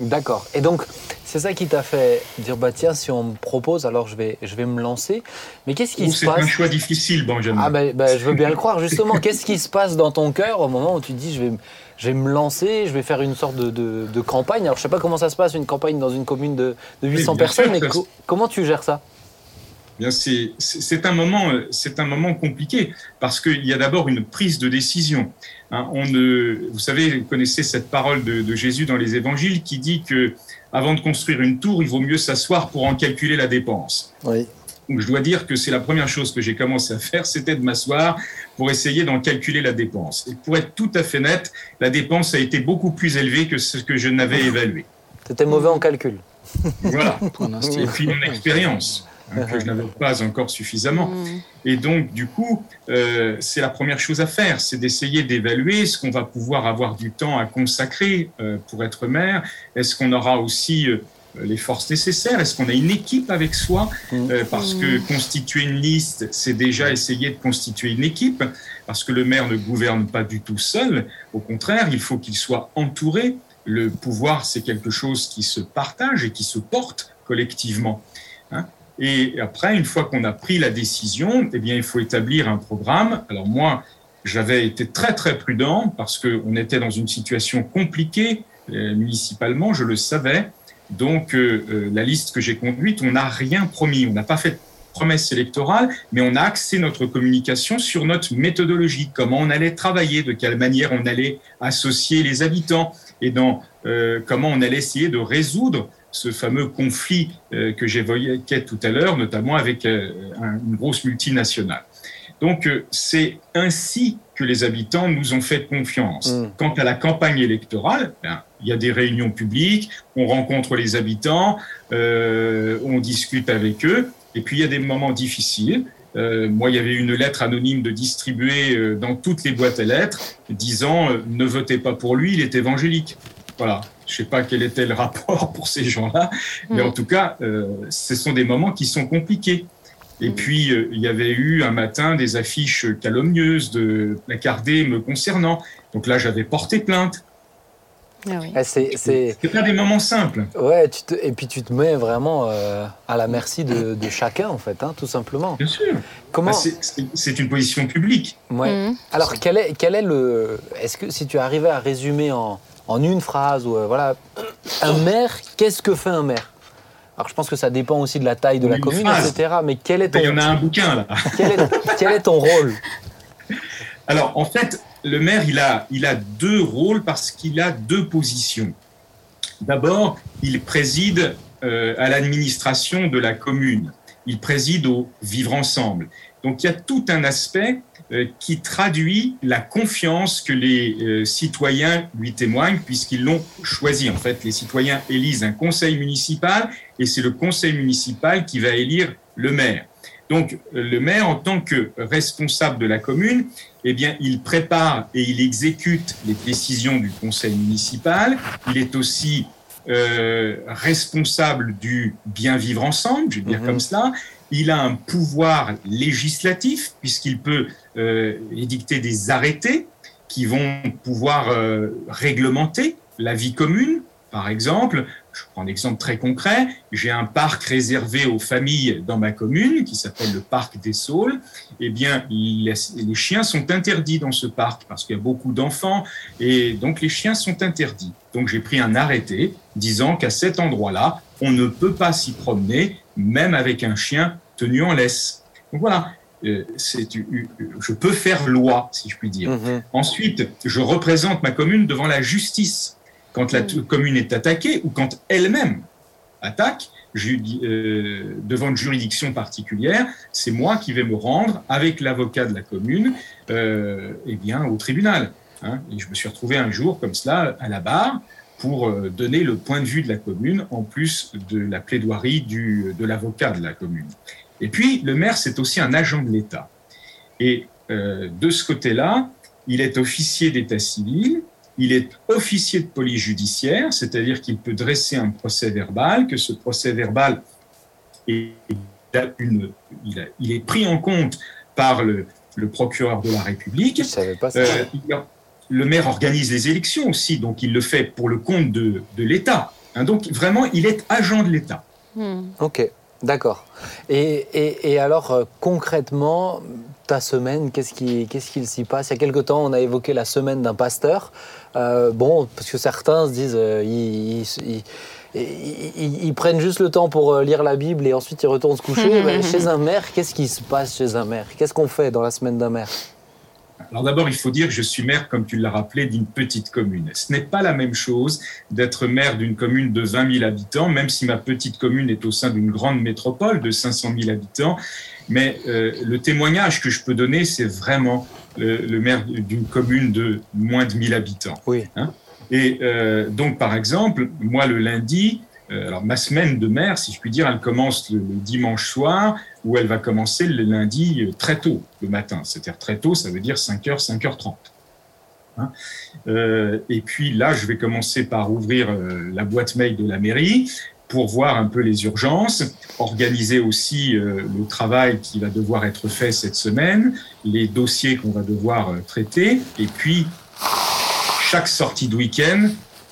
D'accord. Et donc, c'est ça qui t'a fait dire bah tiens, si on me propose, alors je vais, je vais me lancer. Mais qu'est-ce qui se C'est passe un choix difficile, Benjamin. Ah ben, ben, je veux bien le croire. Justement, qu'est-ce qui se passe dans ton cœur au moment où tu te dis je vais, je vais me lancer, je vais faire une sorte de, de- de campagne? Alors je sais pas comment ça se passe une campagne dans une commune de, de 800 bien personnes, sûr, mais co- comment tu gères ça? Bien, c'est c'est- c'est un moment, euh, c'est un moment compliqué parce qu'il y a d'abord une prise de décision. Hein, on ne, vous savez, vous connaissez cette parole de, de Jésus dans les Évangiles qui dit que avant de construire une tour, il vaut mieux s'asseoir pour en calculer la dépense. Oui. Donc je dois dire que c'est la première chose que j'ai commencé à faire, c'était de m'asseoir pour essayer d'en calculer la dépense. Et pour être tout à fait net, la dépense a été beaucoup plus élevée que ce que je n'avais évalué. C'était mauvais en calcul. Voilà. Pour. Et puis mon expérience, hein, que je n'avais pas encore suffisamment. Mm. Et donc, du coup, euh, c'est la première chose à faire, c'est d'essayer d'évaluer ce qu'on va pouvoir avoir du temps à consacrer euh, pour être maire. Est-ce qu'on aura aussi euh, les forces nécessaires? Est-ce qu'on a une équipe avec soi? Euh, Parce que constituer une liste, c'est déjà essayer de constituer une équipe, parce que le maire ne gouverne pas du tout seul. Au contraire, il faut qu'il soit entouré. Le pouvoir, c'est quelque chose qui se partage et qui se porte collectivement. Hein? Et après, une fois qu'on a pris la décision, eh bien, il faut établir un programme. Alors moi, j'avais été très très prudent parce qu'on était dans une situation compliquée euh, municipalement, je le savais. Donc euh, euh, la liste que j'ai conduite, on n'a rien promis, on n'a pas fait de promesse électorale, mais on a axé notre communication sur notre méthodologie, comment on allait travailler, de quelle manière on allait associer les habitants et dans comment on allait essayer de résoudre ce fameux conflit euh, que j'évoquais tout à l'heure, notamment avec euh, un- une grosse multinationale. Donc euh, c'est ainsi que les habitants nous ont fait confiance. Mm. Quant à la campagne électorale, ben, il y a des réunions publiques, on rencontre les habitants, euh, on discute avec eux, et puis il y a des moments difficiles. Euh, moi, il y avait une lettre anonyme de distribuer euh, dans toutes les boîtes à lettres disant ne votez pas pour lui, il est évangélique. Voilà. Je sais pas quel était le rapport pour ces gens-là, mais Mm. en tout cas, euh, ce sont des moments qui sont compliqués. Et Mm. puis, euh, il y avait eu un matin des affiches calomnieuses de placardées me concernant. Donc là, j'avais porté plainte. Ah oui. Eh, C'est, c'est- C'est pas des moments simples. Ouais, tu te- et puis tu te mets vraiment euh, à la merci de, de chacun, en fait, hein, tout simplement. Bien sûr. Comment Bah, c'est- c'est c'est une position publique. Ouais. Mm. Alors, quel est, quel est le. Est-ce que si tu arrivais à résumer en, en une phrase, ou euh, voilà, un maire, qu'est-ce que fait un maire? Alors, je pense que ça dépend aussi de la taille de la une commune, phrase. etc. Mais quel est ton, Il y en a un bouquin là. quel est, quel est ton rôle? Alors, en fait, le maire, il a, il a deux rôles parce qu'il a deux positions. D'abord, il préside euh, à l'administration de la commune. Il préside au vivre ensemble. Donc, il y a tout un aspect euh, qui traduit la confiance que les euh, citoyens lui témoignent puisqu'ils l'ont choisi. En fait, les citoyens élisent un conseil municipal et c'est le conseil municipal qui va élire le maire. Donc, euh, le maire, en tant que responsable de la commune, eh bien, il prépare et il exécute les décisions du conseil municipal. Il est aussi euh, responsable du bien vivre ensemble, je vais dire Mhm. comme cela. Il a un pouvoir législatif puisqu'il peut euh, édicter des arrêtés qui vont pouvoir euh, réglementer la vie commune. Par exemple, je prends un exemple très concret, j'ai un parc réservé aux familles dans ma commune qui s'appelle le parc des Saules. Eh bien, les, les chiens sont interdits dans ce parc parce qu'il y a beaucoup d'enfants et donc les chiens sont interdits. Donc j'ai pris un arrêté disant qu'à cet endroit-là, on ne peut pas s'y promener, même avec un chien tenu en laisse. Donc voilà, euh, je peux faire loi, si je puis dire. Mhm. Ensuite, je représente ma commune devant la justice. Quand la t- commune est attaquée ou quand elle-même attaque euh, devant une juridiction particulière, c'est moi qui vais me rendre avec l'avocat de la commune euh, eh bien, au tribunal. hein. Et je me suis retrouvé un jour comme cela à la barre pour euh, donner le point de vue de la commune en plus de la plaidoirie du, de l'avocat de la commune. Et puis, le maire, c'est aussi un agent de l'État. Et euh, de ce côté-là, il est officier d'état civil, il est officier de police judiciaire, c'est-à-dire qu'il peut dresser un procès verbal, que ce procès verbal est, il a une- il a- il est pris en compte par le, le procureur de la République. Je savais pas ça. Euh, il y a- le maire organise les élections aussi, donc il le fait pour le compte de, de l'État. Hein, donc vraiment, il est agent de l'État. Mm. Ok, d'accord. Et, et- et alors, euh, concrètement, ta semaine, qu'est-ce qui- qu'est-ce qu'il s'y passe? Il y a quelque temps, on a évoqué la semaine d'un pasteur. Euh, bon, parce que certains se disent, euh, ils, ils- ils- ils- ils prennent juste le temps pour euh, lire la Bible et ensuite ils retournent se coucher. Chez un maire, qu'est-ce qui se passe chez un maire? Qu'est-ce qu'on fait dans la semaine d'un maire? Alors d'abord, il faut dire que je suis maire, comme tu l'as rappelé, d'une petite commune. Ce n'est pas la même chose d'être maire d'une commune de 20 000 habitants, même si ma petite commune est au sein d'une grande métropole de 500 000 habitants. Mais euh, le témoignage que je peux donner, c'est vraiment le, le maire d'une commune de moins de 1000 habitants. Oui. Hein Et euh, donc, par exemple, moi, le lundi, alors ma semaine de maire, si je puis dire, elle commence le, dimanche soir, ou elle va commencer le lundi euh, très tôt le matin. C'est-à-dire très tôt, ça veut dire 5h, 5h30. Hein Euh, et puis là, je vais commencer par ouvrir euh, la boîte mail de la mairie pour voir un peu les urgences, organiser aussi euh, le travail qui va devoir être fait cette semaine, les dossiers qu'on va devoir euh, traiter, et puis chaque sortie de week-end,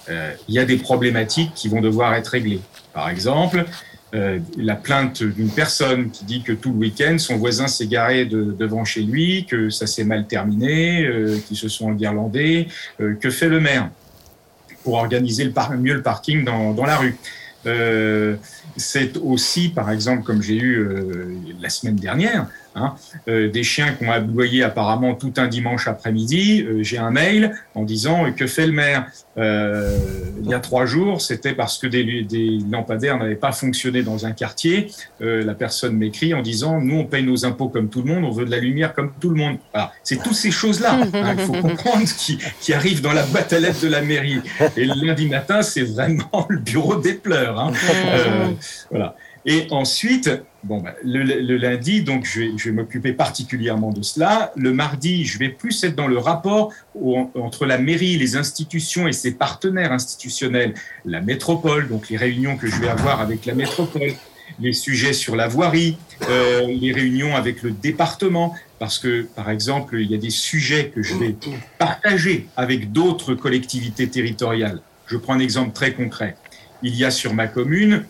euh, il y a des problématiques qui vont devoir être réglées. Par exemple, euh, la plainte d'une personne qui dit que tout le week-end, son voisin s'est garé de- devant chez lui, que ça s'est mal terminé, euh, qu'ils se sont enguirlandés. Euh, que fait le maire pour organiser le mieux le parking dans, la rue? C'est aussi, par exemple, comme j'ai eu la semaine dernière, hein, euh, des chiens qui ont aboyé apparemment tout un dimanche après-midi. Euh, j'ai un mail en disant euh, que fait le maire? Il y a trois jours, c'était parce que des, lampadaires n'avaient pas fonctionné dans un quartier. La personne m'écrit en disant nous on paye nos impôts comme tout le monde, on veut de la lumière comme tout le monde. C'est toutes ces choses-là hein, il faut comprendre qui, arrivent dans la boîte à lettres de la mairie. Et le lundi matin, c'est vraiment le bureau des pleurs. hein. Voilà. Et ensuite, bon, bah, le, le lundi, donc je vais, vais m'occuper particulièrement de cela. Le mardi, je vais plus être dans le rapport entre la mairie, les institutions et ses partenaires institutionnels, la métropole, donc les réunions que je vais avoir avec la métropole, les sujets sur la voirie, euh, les réunions avec le département, parce que, par exemple, il y a des sujets que je vais partager avec d'autres collectivités territoriales. Je prends un exemple très concret. Il y a sur ma commune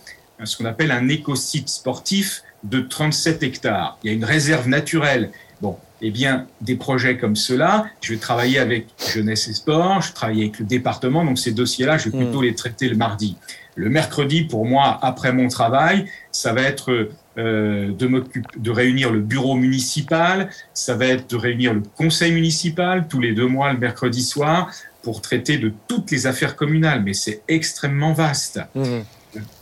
ce qu'on appelle un écosite sportif de 37 hectares. Il y a une réserve naturelle. Bon, eh bien, des projets comme cela, je vais travailler avec Jeunesse et Sport, je travaille avec le département, donc ces dossiers-là, je vais plutôt les traiter le mardi. Le mercredi, pour moi, après mon travail, ça va être euh, de, de réunir le bureau municipal, ça va être de réunir le conseil municipal tous les deux mois, le mercredi soir, pour traiter de toutes les affaires communales. Mais c'est extrêmement vaste. Mhm.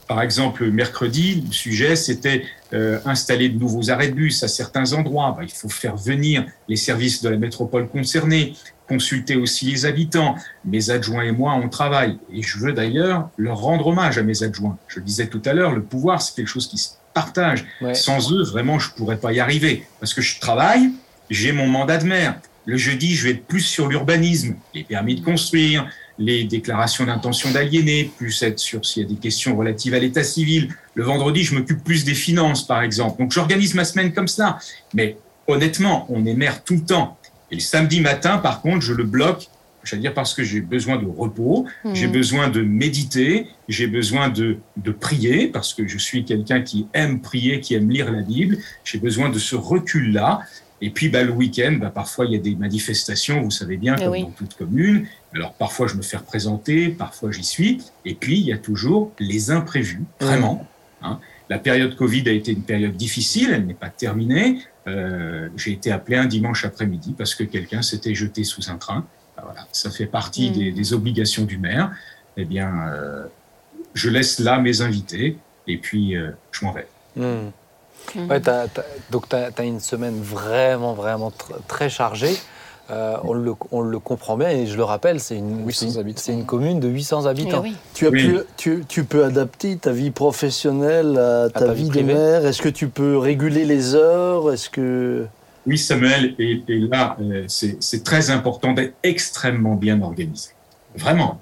Par exemple, mercredi, le sujet, c'était euh, installer de nouveaux arrêts de bus à certains endroits. Ben, il faut faire venir les services de la métropole concernée, consulter aussi les habitants. Mes adjoints et moi, on travaille. Et je veux d'ailleurs leur rendre hommage à mes adjoints. Je le disais tout à l'heure, le pouvoir, c'est quelque chose qui se partage. Ouais. Sans eux, vraiment, je pourrais pas y arriver. Parce que je travaille, j'ai mon mandat de maire. Le jeudi, je vais être plus sur l'urbanisme, les permis de construire, les déclarations d'intention d'aliéner, plus être sur s'il y a des questions relatives à l'état civil. Le vendredi, je m'occupe plus des finances, par exemple. Donc, j'organise ma semaine comme cela. Mais honnêtement, on est maire tout le temps. Et le samedi matin, par contre, je le bloque. Je veux dire parce que j'ai besoin de repos, j'ai besoin de méditer, j'ai besoin de, de prier, parce que je suis quelqu'un qui aime prier, qui aime lire la Bible. J'ai besoin de ce recul-là. Et puis, bah, le week-end, bah, parfois, il y a des manifestations, vous savez bien, Eh comme oui. dans toute commune. Alors, parfois, je me fais représenter, parfois, j'y suis. Et puis, il y a toujours les imprévus, vraiment. hein. La période Covid a été une période difficile, elle n'est pas terminée. Euh, J'ai été appelé un dimanche après-midi parce que quelqu'un s'était jeté sous un train. Ah, Voilà, ça fait partie Mm. des, des obligations du maire. Eh bien, euh, je laisse là mes invités et puis euh, je m'en vais. Mhm. Ouais, t'as- donc tu as, une semaine vraiment, vraiment tr- très chargée. Euh, on, le, on le comprend bien et je le rappelle, c'est une, 800 c'est une- habitants. c'est une commune de 800 habitants. Eh oui. Tu, as Oui. pu, tu, tu peux adapter ta vie professionnelle à ta, ta vie, vie de mère Est-ce que tu peux réguler les heures? Est-ce que... Oui, Samuel, et, et là, euh, c'est très important d'être extrêmement bien organisé. Vraiment.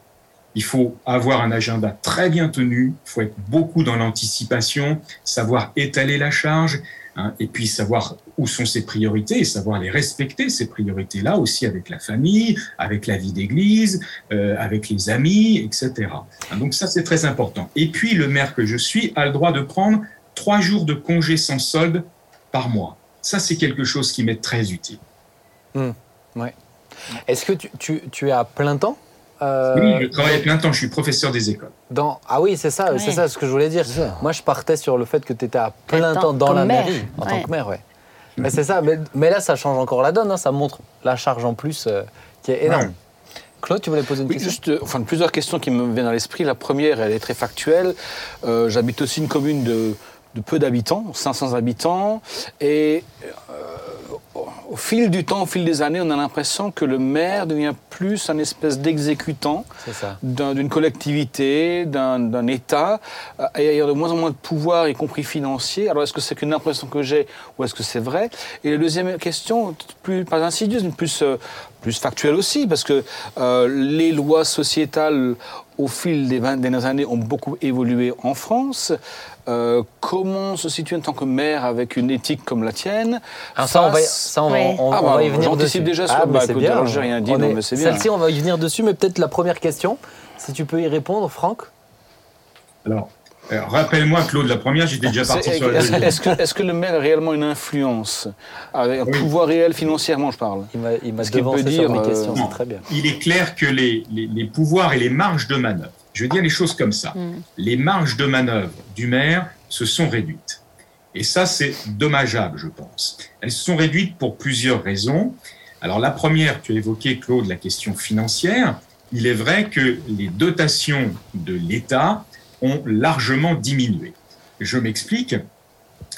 Il faut avoir un agenda très bien tenu, il faut être beaucoup dans l'anticipation, savoir étaler la charge, hein, et puis savoir où sont ses priorités et savoir les respecter, ces priorités-là, aussi avec la famille, avec la vie d'église, euh, avec les amis, etc. Hein, donc ça, c'est très important. Et puis, le maire que je suis a le droit de prendre trois jours de congé sans solde par mois. Ça, c'est quelque chose qui m'est très utile. Est-ce que tu- tu es à plein temps? Euh, Oui, je travaille à plein temps, je suis professeur des écoles. dans... Ah oui, c'est ça, Ouais. c'est ça ce que je voulais dire. Moi, je partais sur le fait que tu étais à plein temps, temps dans la mairie, en tant que maire, ouais. Mais c'est ça, mais, mais là, ça change encore la donne. hein, Ça montre la charge en plus euh, qui est énorme. Ouais. Claude, tu voulais poser une Oui, question juste, euh, enfin, plusieurs questions qui me viennent à l'esprit. La première, elle est très factuelle. Euh, J'habite aussi une commune de, de peu d'habitants, 500 habitants, et euh, au fil du temps, au fil des années, on a l'impression que le maire devient plus un espèce d'exécutant d'une collectivité, d'un État, euh, et il y a de moins en moins de pouvoir, y compris financier. Alors, est-ce que c'est qu'une impression que j'ai ou est-ce que c'est vrai? Et la deuxième question, plus, pas insidieuse, mais plus, euh, plus factuelle aussi, parce que euh, les lois sociétales, au fil des 20 dernières années, ont beaucoup évolué en France. Euh, comment se situe en tant que maire avec une éthique comme la tienne Alors ça, on va, ça, on va, Oui. on- Ah on bah, va y venir j'anticipe dessus. déjà sur- Ah, bah, écoute, bien. alors j'ai rien dit, On non, est- mais c'est bien. Celle-ci, on va y venir dessus, mais peut-être la première question, si tu peux y répondre, Franck. Alors, euh, rappelle-moi, Claude, la première, j'étais déjà parti sur la Est-ce deuxième. est-ce que, est-ce que le maire a réellement une influence avec Un Oui. pouvoir réel financièrement, je parle Il m'a il m'a Ce qu'il devancé peut sur dire, mes euh, questions, non. c'est très bien. il est clair que les, les- les pouvoirs et les marges de manœuvre, je veux dire les choses comme ça, les marges de manœuvre du maire se sont réduites. Et ça, c'est dommageable, je pense. Elles se sont réduites pour plusieurs raisons. Alors la première, tu as évoqué, Claude, la question financière. Il est vrai que les dotations de l'État ont largement diminué. Je m'explique.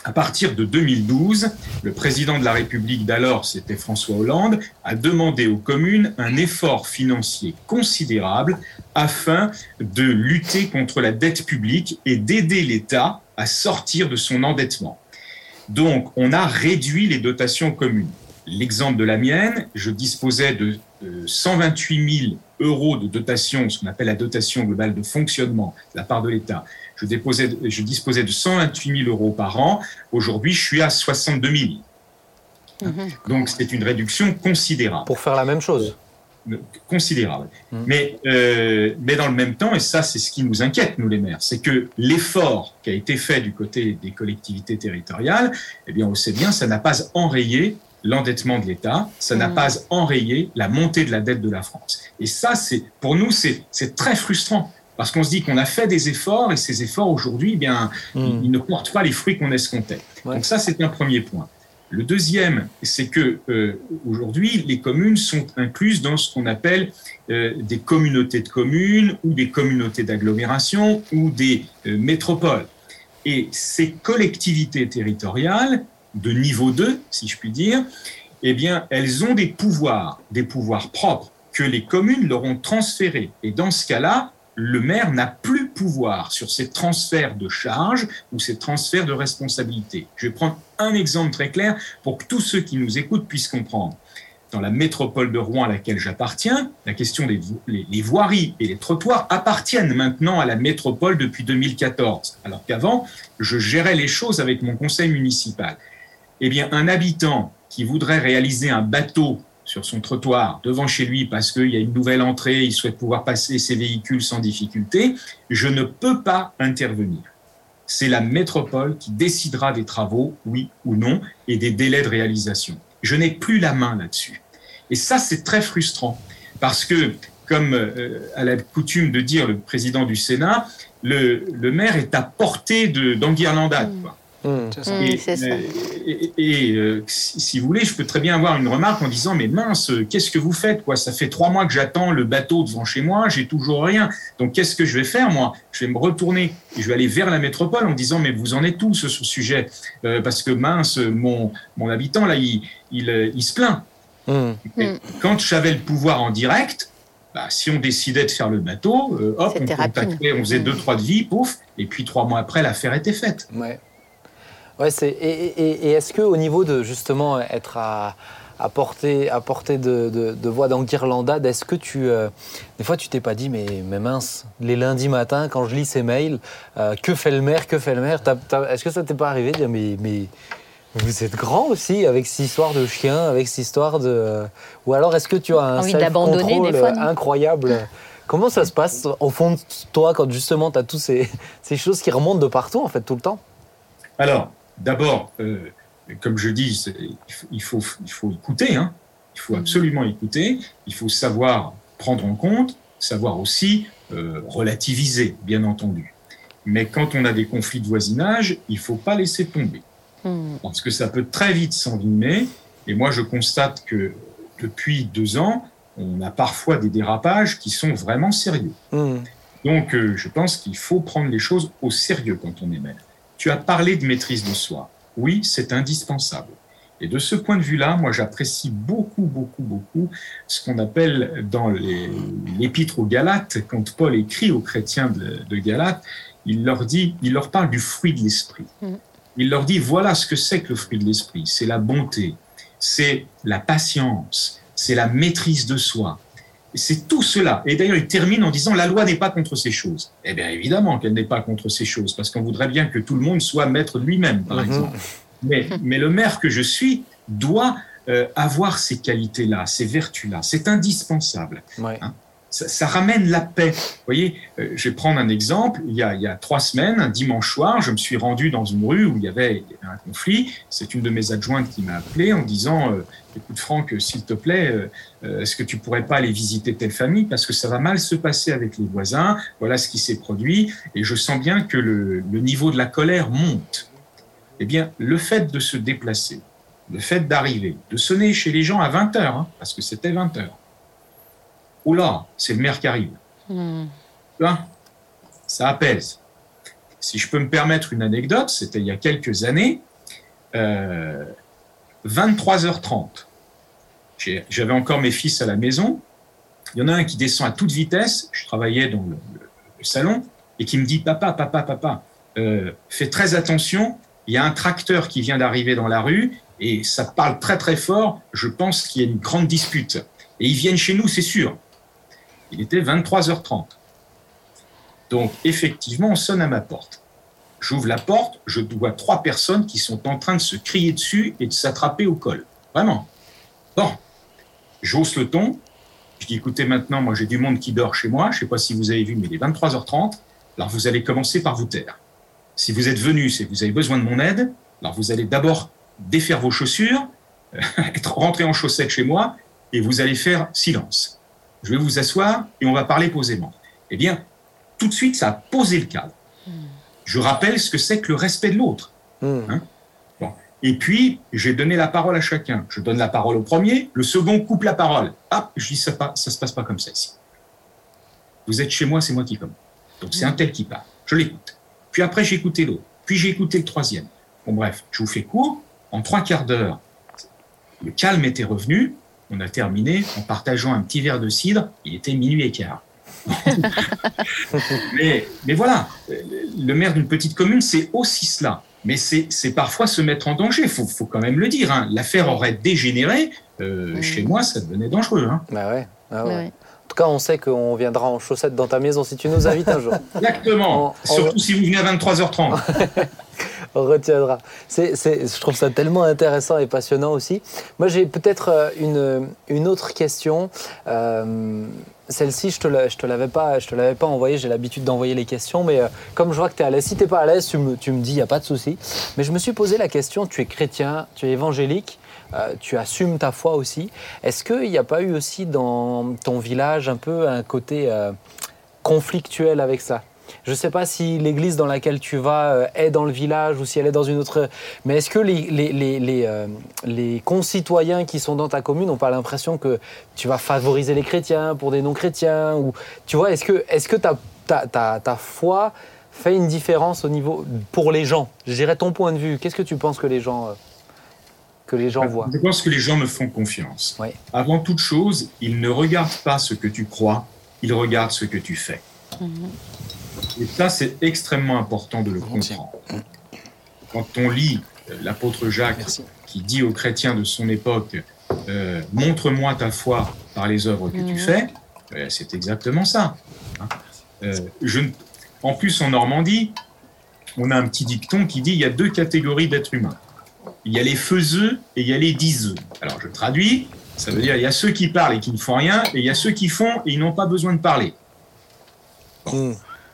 À partir de 2012, le président de la République d'alors, c'était François Hollande, a demandé aux communes un effort financier considérable afin de lutter contre la dette publique et d'aider l'État à sortir de son endettement. Donc, on a réduit les dotations communes. L'exemple de la mienne, je disposais de euh, 128 000 euros de dotation, ce qu'on appelle la dotation globale de fonctionnement de la part de l'État. Je, déposais, je disposais de 128 000 euros par an. Aujourd'hui, je suis à 62 000. Donc, c'est une réduction considérable Pour faire la même chose. considérable. Mm. Mais, euh, mais dans le même temps, et ça c'est ce qui nous inquiète, nous les maires, c'est que l'effort qui a été fait du côté des collectivités territoriales, eh bien on sait bien, ça n'a pas enrayé l'endettement de l'État, ça n'a Mm. pas enrayé la montée de la dette de la France. Et ça, c'est pour nous, c'est c'est très frustrant. Parce qu'on se dit qu'on a fait des efforts et ces efforts aujourd'hui, eh bien, ils, Hmm. ils ne portent pas les fruits qu'on escomptait. Ouais. Donc ça, c'est un premier point. Le deuxième, c'est que euh, aujourd'hui, les communes sont incluses dans ce qu'on appelle euh, des communautés de communes ou des communautés d'agglomération ou des euh, métropoles. Et ces collectivités territoriales de niveau 2, si je puis dire, eh bien, elles ont des pouvoirs, des pouvoirs propres que les communes leur ont transférés. Et dans ce cas-là, le maire n'a plus pouvoir sur ces transferts de charges ou ces transferts de responsabilités. Je vais prendre un exemple très clair pour que tous ceux qui nous écoutent puissent comprendre. Dans la métropole de Rouen à laquelle j'appartiens, la question des vo- voiries et les trottoirs appartiennent maintenant à la métropole depuis 2014, alors qu'avant, je gérais les choses avec mon conseil municipal. Eh bien, un habitant qui voudrait réaliser un bateau sur son trottoir devant chez lui parce qu'il y a une nouvelle entrée, il souhaite pouvoir passer ses véhicules sans difficulté, je ne peux pas intervenir. C'est la métropole qui décidera des travaux, oui ou non, et des délais de réalisation. Je n'ai plus la main là-dessus. Et ça, c'est très frustrant parce que, comme euh, à la coutume de dire le président du Sénat, le, maire est à portée de- d'enguirlandade. Mm, Et, ça. euh, et- et, euh, si, si vous voulez, je peux très bien avoir une remarque en disant mais mince, euh, qu'est-ce que vous faites quoi? Ça fait trois mois que j'attends le bateau devant chez moi, j'ai toujours rien. Donc qu'est-ce que je vais faire moi? Je vais me retourner et je vais aller vers la métropole en disant mais vous en êtes tous sur ce sujet? Euh, parce que mince, mon mon habitant là, il il, il se plaint. Mm. Quand j'avais le pouvoir en direct. Bah, si on décidait de faire le bateau, euh, hop, on contactait, on faisait Mm. deux, trois devis, pouf, et puis trois mois après, l'affaire était faite. Ouais. Ouais, c'est et, et- et est-ce que au niveau de justement être à, à portée, à portée de, de, de voix d'enguirlandade, est-ce que tu euh, des fois tu t'es pas dit mais, mais mince les lundis matins quand je lis ces mails, euh, que fait le maire, que fait le maire? Est-ce que ça t'est pas arrivé de dire mais mais vous êtes grand aussi avec cette histoire de chien, avec cette histoire de ou alors est-ce que tu as un Envie d'abandonner, des fois, euh, incroyable? Comment ça se passe au fond de toi quand justement tu as toutes ces, ces choses qui remontent de partout en fait tout le temps? Alors, d'abord, euh, comme je dis, il faut, il écouter, hein. il faut absolument écouter, il faut savoir prendre en compte, savoir aussi euh, relativiser, bien entendu. Mais quand on a des conflits de voisinage, il ne faut pas laisser tomber. Hmm. Parce que ça peut très vite s'envenimer. Et moi, je constate que depuis deux ans, on a parfois des dérapages qui sont vraiment sérieux. Hmm. Donc, euh, je pense qu'il faut prendre les choses au sérieux quand on est maire. Tu as parlé de maîtrise de soi. Oui, c'est indispensable. Et de ce point de vue-là, moi, j'apprécie beaucoup, beaucoup, beaucoup ce qu'on appelle dans l'épître aux Galates, quand Paul écrit aux chrétiens de, de Galates, il leur dit, il leur parle du fruit de l'esprit. Mm. Il leur dit, voilà ce que c'est que le fruit de l'esprit. C'est la bonté, c'est la patience, c'est la maîtrise de soi. C'est tout cela. Et d'ailleurs, il termine en disant, la loi n'est pas contre ces choses. Eh bien, évidemment qu'elle n'est pas contre ces choses, parce qu'on voudrait bien que tout le monde soit maître de lui-même, par Mhm. exemple. Mais, mais le maire que je suis doit euh, avoir ces qualités-là, ces vertus-là. C'est indispensable. Ouais. Ça, ramène la paix. Vous voyez, euh, je vais prendre un exemple. Il y, a, trois semaines, un dimanche soir, je me suis rendu dans une rue où il y avait, un conflit. C'est une de mes adjointes qui m'a appelé en disant euh, Écoute, Franck, s'il te plaît, euh, euh, est-ce que tu pourrais pas aller visiter telle famille Parce que ça va mal se passer avec les voisins. Voilà ce qui s'est produit. Et je sens bien que le, niveau de la colère monte. Eh bien, le fait de se déplacer, le fait d'arriver, de sonner chez les gens à 20 heures, hein, parce que c'était 20 heures. Oh là, c'est le maire qui arrive. Hmm. Tu vois, ça apaise. Si je peux me permettre une anecdote, c'était il y a quelques années, euh, 23h30. J'ai- J'avais encore mes fils à la maison. Il y en a un qui descend à toute vitesse. Je travaillais dans le, le- le salon et qui me dit Papa, papa, papa, euh, fais très attention. Il y a un tracteur qui vient d'arriver dans la rue et ça parle très très fort. Je pense qu'il y a une grande dispute. Et ils viennent chez nous, c'est sûr. Il était 23h30. Donc, effectivement, on sonne à ma porte. J'ouvre la porte, je vois trois personnes qui sont en train de se crier dessus et de s'attraper au col. Vraiment. Bon, j'hausse le ton. Je dis, écoutez, maintenant, moi, j'ai du monde qui dort chez moi. Je ne sais pas si vous avez vu, mais il est 23h30. Alors, vous allez commencer par vous taire. Si vous êtes venu, que vous avez besoin de mon aide. Alors, vous allez d'abord défaire vos chaussures, être rentré en chaussettes chez moi, et vous allez faire silence. Je vais vous asseoir et on va parler posément. Eh bien, tout de suite, ça a posé le cadre. Je rappelle ce que c'est que le respect de l'autre. Hmm. Et puis, j'ai donné la parole à chacun. Je donne la parole au premier, le second coupe la parole. Ah, je dis ça, pas, ça se passe pas comme ça ici. Vous êtes chez moi, c'est moi qui commence. Donc c'est un tel qui parle. Je l'écoute. Puis après, j'ai écouté l'autre. Puis j'ai écouté le troisième. Bon, bref, je vous fais court. En trois quarts d'heure, le calme était revenu. On a terminé en partageant un petit verre de cidre. Il était minuit et quart. mais, mais voilà, le maire d'une petite commune, c'est aussi cela. Mais c'est parfois se mettre en danger, il faut, faut quand même le dire. hein. L'affaire aurait dégénéré. euh. Chez moi, ça devenait dangereux. hein. Bah ouais. Ah ouais. Ouais, ouais. En tout cas, on sait qu'on viendra en chaussettes dans ta maison si tu nous invites un jour. Exactement. On- on- Surtout si vous venez à 23h30. On retiendra. Je trouve ça tellement intéressant et passionnant aussi. Moi, j'ai peut-être euh, une, une autre question. Euh, celle-ci, je je te l'avais pas, pas envoyée. J'ai l'habitude d'envoyer les questions, mais euh, comme je vois que tu es à l'aise, si tu pas à l'aise, tu me, tu me dis, il n'y a pas de souci. Mais je me suis posé la question, tu es chrétien, tu es évangélique, tu assumes ta foi aussi. Est-ce qu'il n'y a pas eu aussi dans ton village un peu un côté conflictuel avec ça? Je ne sais pas si l'église dans laquelle tu vas euh, est dans le village ou si elle est dans une autre. Mais est-ce que les, les, les, les, euh, les concitoyens qui sont dans ta commune n'ont pas l'impression que tu vas favoriser les chrétiens pour des non-chrétiens ou Tu vois, est-ce que, est-ce que ta, ta, ta, ta foi fait une différence au niveau. pour les gens? Je dirais ton point de vue. Qu'est-ce que tu penses que les gens, euh, que les gens voient? Je pense que les gens me font confiance. Avant toute chose, ils ne regardent pas ce que tu crois, ils regardent ce que tu fais. Et ça, c'est extrêmement important de le comprendre. Quand on lit euh, l'apôtre Jacques Merci. qui dit aux chrétiens de son époque euh, Montre-moi ta foi par les œuvres que tu Mhm. fais, euh, c'est exactement ça. hein. Euh, je ne- en plus, en Normandie, on a un petit dicton qui dit il y a deux catégories d'êtres humains. Il y a les faiseux et il y a les diseux. Alors, je traduis ça veut dire il y a ceux qui parlent et qui ne font rien, et il y a ceux qui font et ils n'ont pas besoin de parler.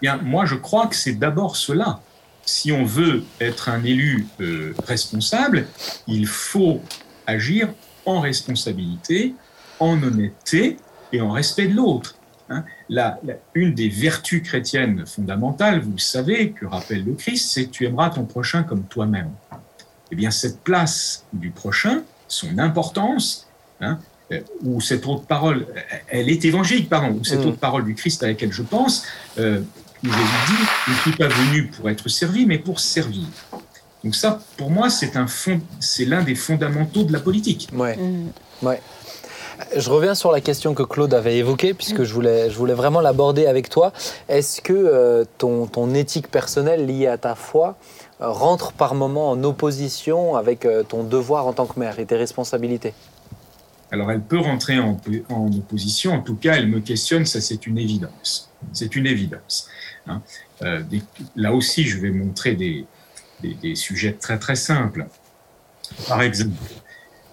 Bien, moi, je crois que c'est d'abord cela. Si on veut être un élu euh, responsable, il faut agir en responsabilité, en honnêteté et en respect de l'autre. hein. La- la- une des vertus chrétiennes fondamentales, vous le savez, que rappelle le Christ, c'est tu aimeras ton prochain comme toi-même. eh bien cette place du prochain, son importance, hein, euh, ou cette autre parole, elle est évangélique, pardon, ou cette Mm. autre parole du Christ à laquelle je pense, euh, où Jésus dit, je ne suis pas venu pour être servi, mais pour servir. Donc ça, pour moi, c'est un fond, c'est l'un des fondamentaux de la politique. Ouais. Mm. Ouais. Je reviens sur la question que Claude avait évoquée, puisque je voulais, je voulais vraiment l'aborder avec toi. Est-ce que euh, ton, ton éthique personnelle liée à ta foi euh, rentre par moment en opposition avec euh, ton devoir en tant que mère et tes responsabilités? Alors elle peut rentrer en, opposition, en tout cas elle me questionne, ça c'est une évidence. C'est une évidence. hein. Euh, là aussi je vais montrer des, des, sujets très très simples. Par exemple,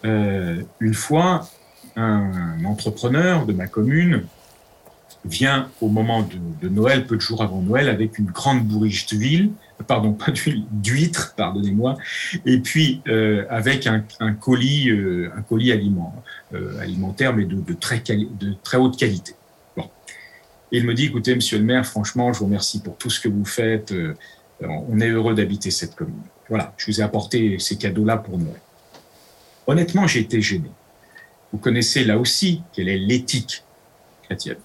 euh, une fois, un entrepreneur de ma commune vient au moment de, de Noël, peu de jours avant Noël, avec une grande bourriche d'huile, pardon, pas d'huile, d'huître, pardonnez-moi, et puis euh, avec un, un colis, euh, un colis aliment, euh, alimentaire, mais de, de très de très haute qualité. Bon. Et il me dit, écoutez, monsieur le maire, franchement, je vous remercie pour tout ce que vous faites. euh, on est heureux d'habiter cette commune. Voilà, je vous ai apporté ces cadeaux-là pour Noël. Honnêtement, j'ai été gêné. Vous connaissez là aussi quelle est l'éthique chrétienne,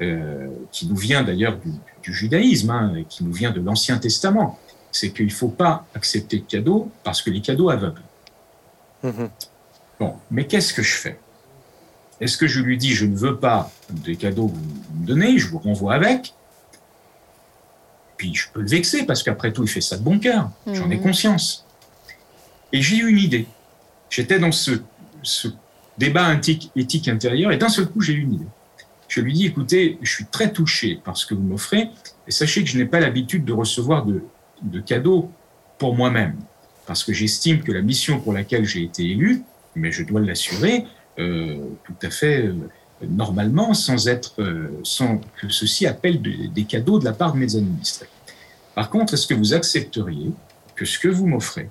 euh, qui nous vient d'ailleurs du, du judaïsme, hein, qui nous vient de l'Ancien Testament. C'est qu'il ne faut pas accepter de cadeaux parce que les cadeaux aveuglent. Mhm. Bon, mais qu'est-ce que je fais? Est-ce que je lui dis je ne veux pas des cadeaux que vous me donnez, je vous renvoie avec? Puis je peux le vexer parce qu'après tout, il fait ça de bon cœur. J'en ai Mhm. conscience. Et j'ai eu une idée. J'étais dans ce, ce débat éthique, éthique intérieur et d'un seul coup, j'ai eu une idée. Je lui dis écoutez, je suis très touché par ce que vous m'offrez et sachez que je n'ai pas l'habitude de recevoir de, de cadeaux pour moi-même parce que j'estime que la mission pour laquelle j'ai été élu, mais je dois l'assurer euh, tout à fait euh, normalement, sans être, euh, sans que ceci appelle de- des cadeaux de la part de mes administrés. Par contre, est-ce que vous accepteriez que ce que vous m'offrez,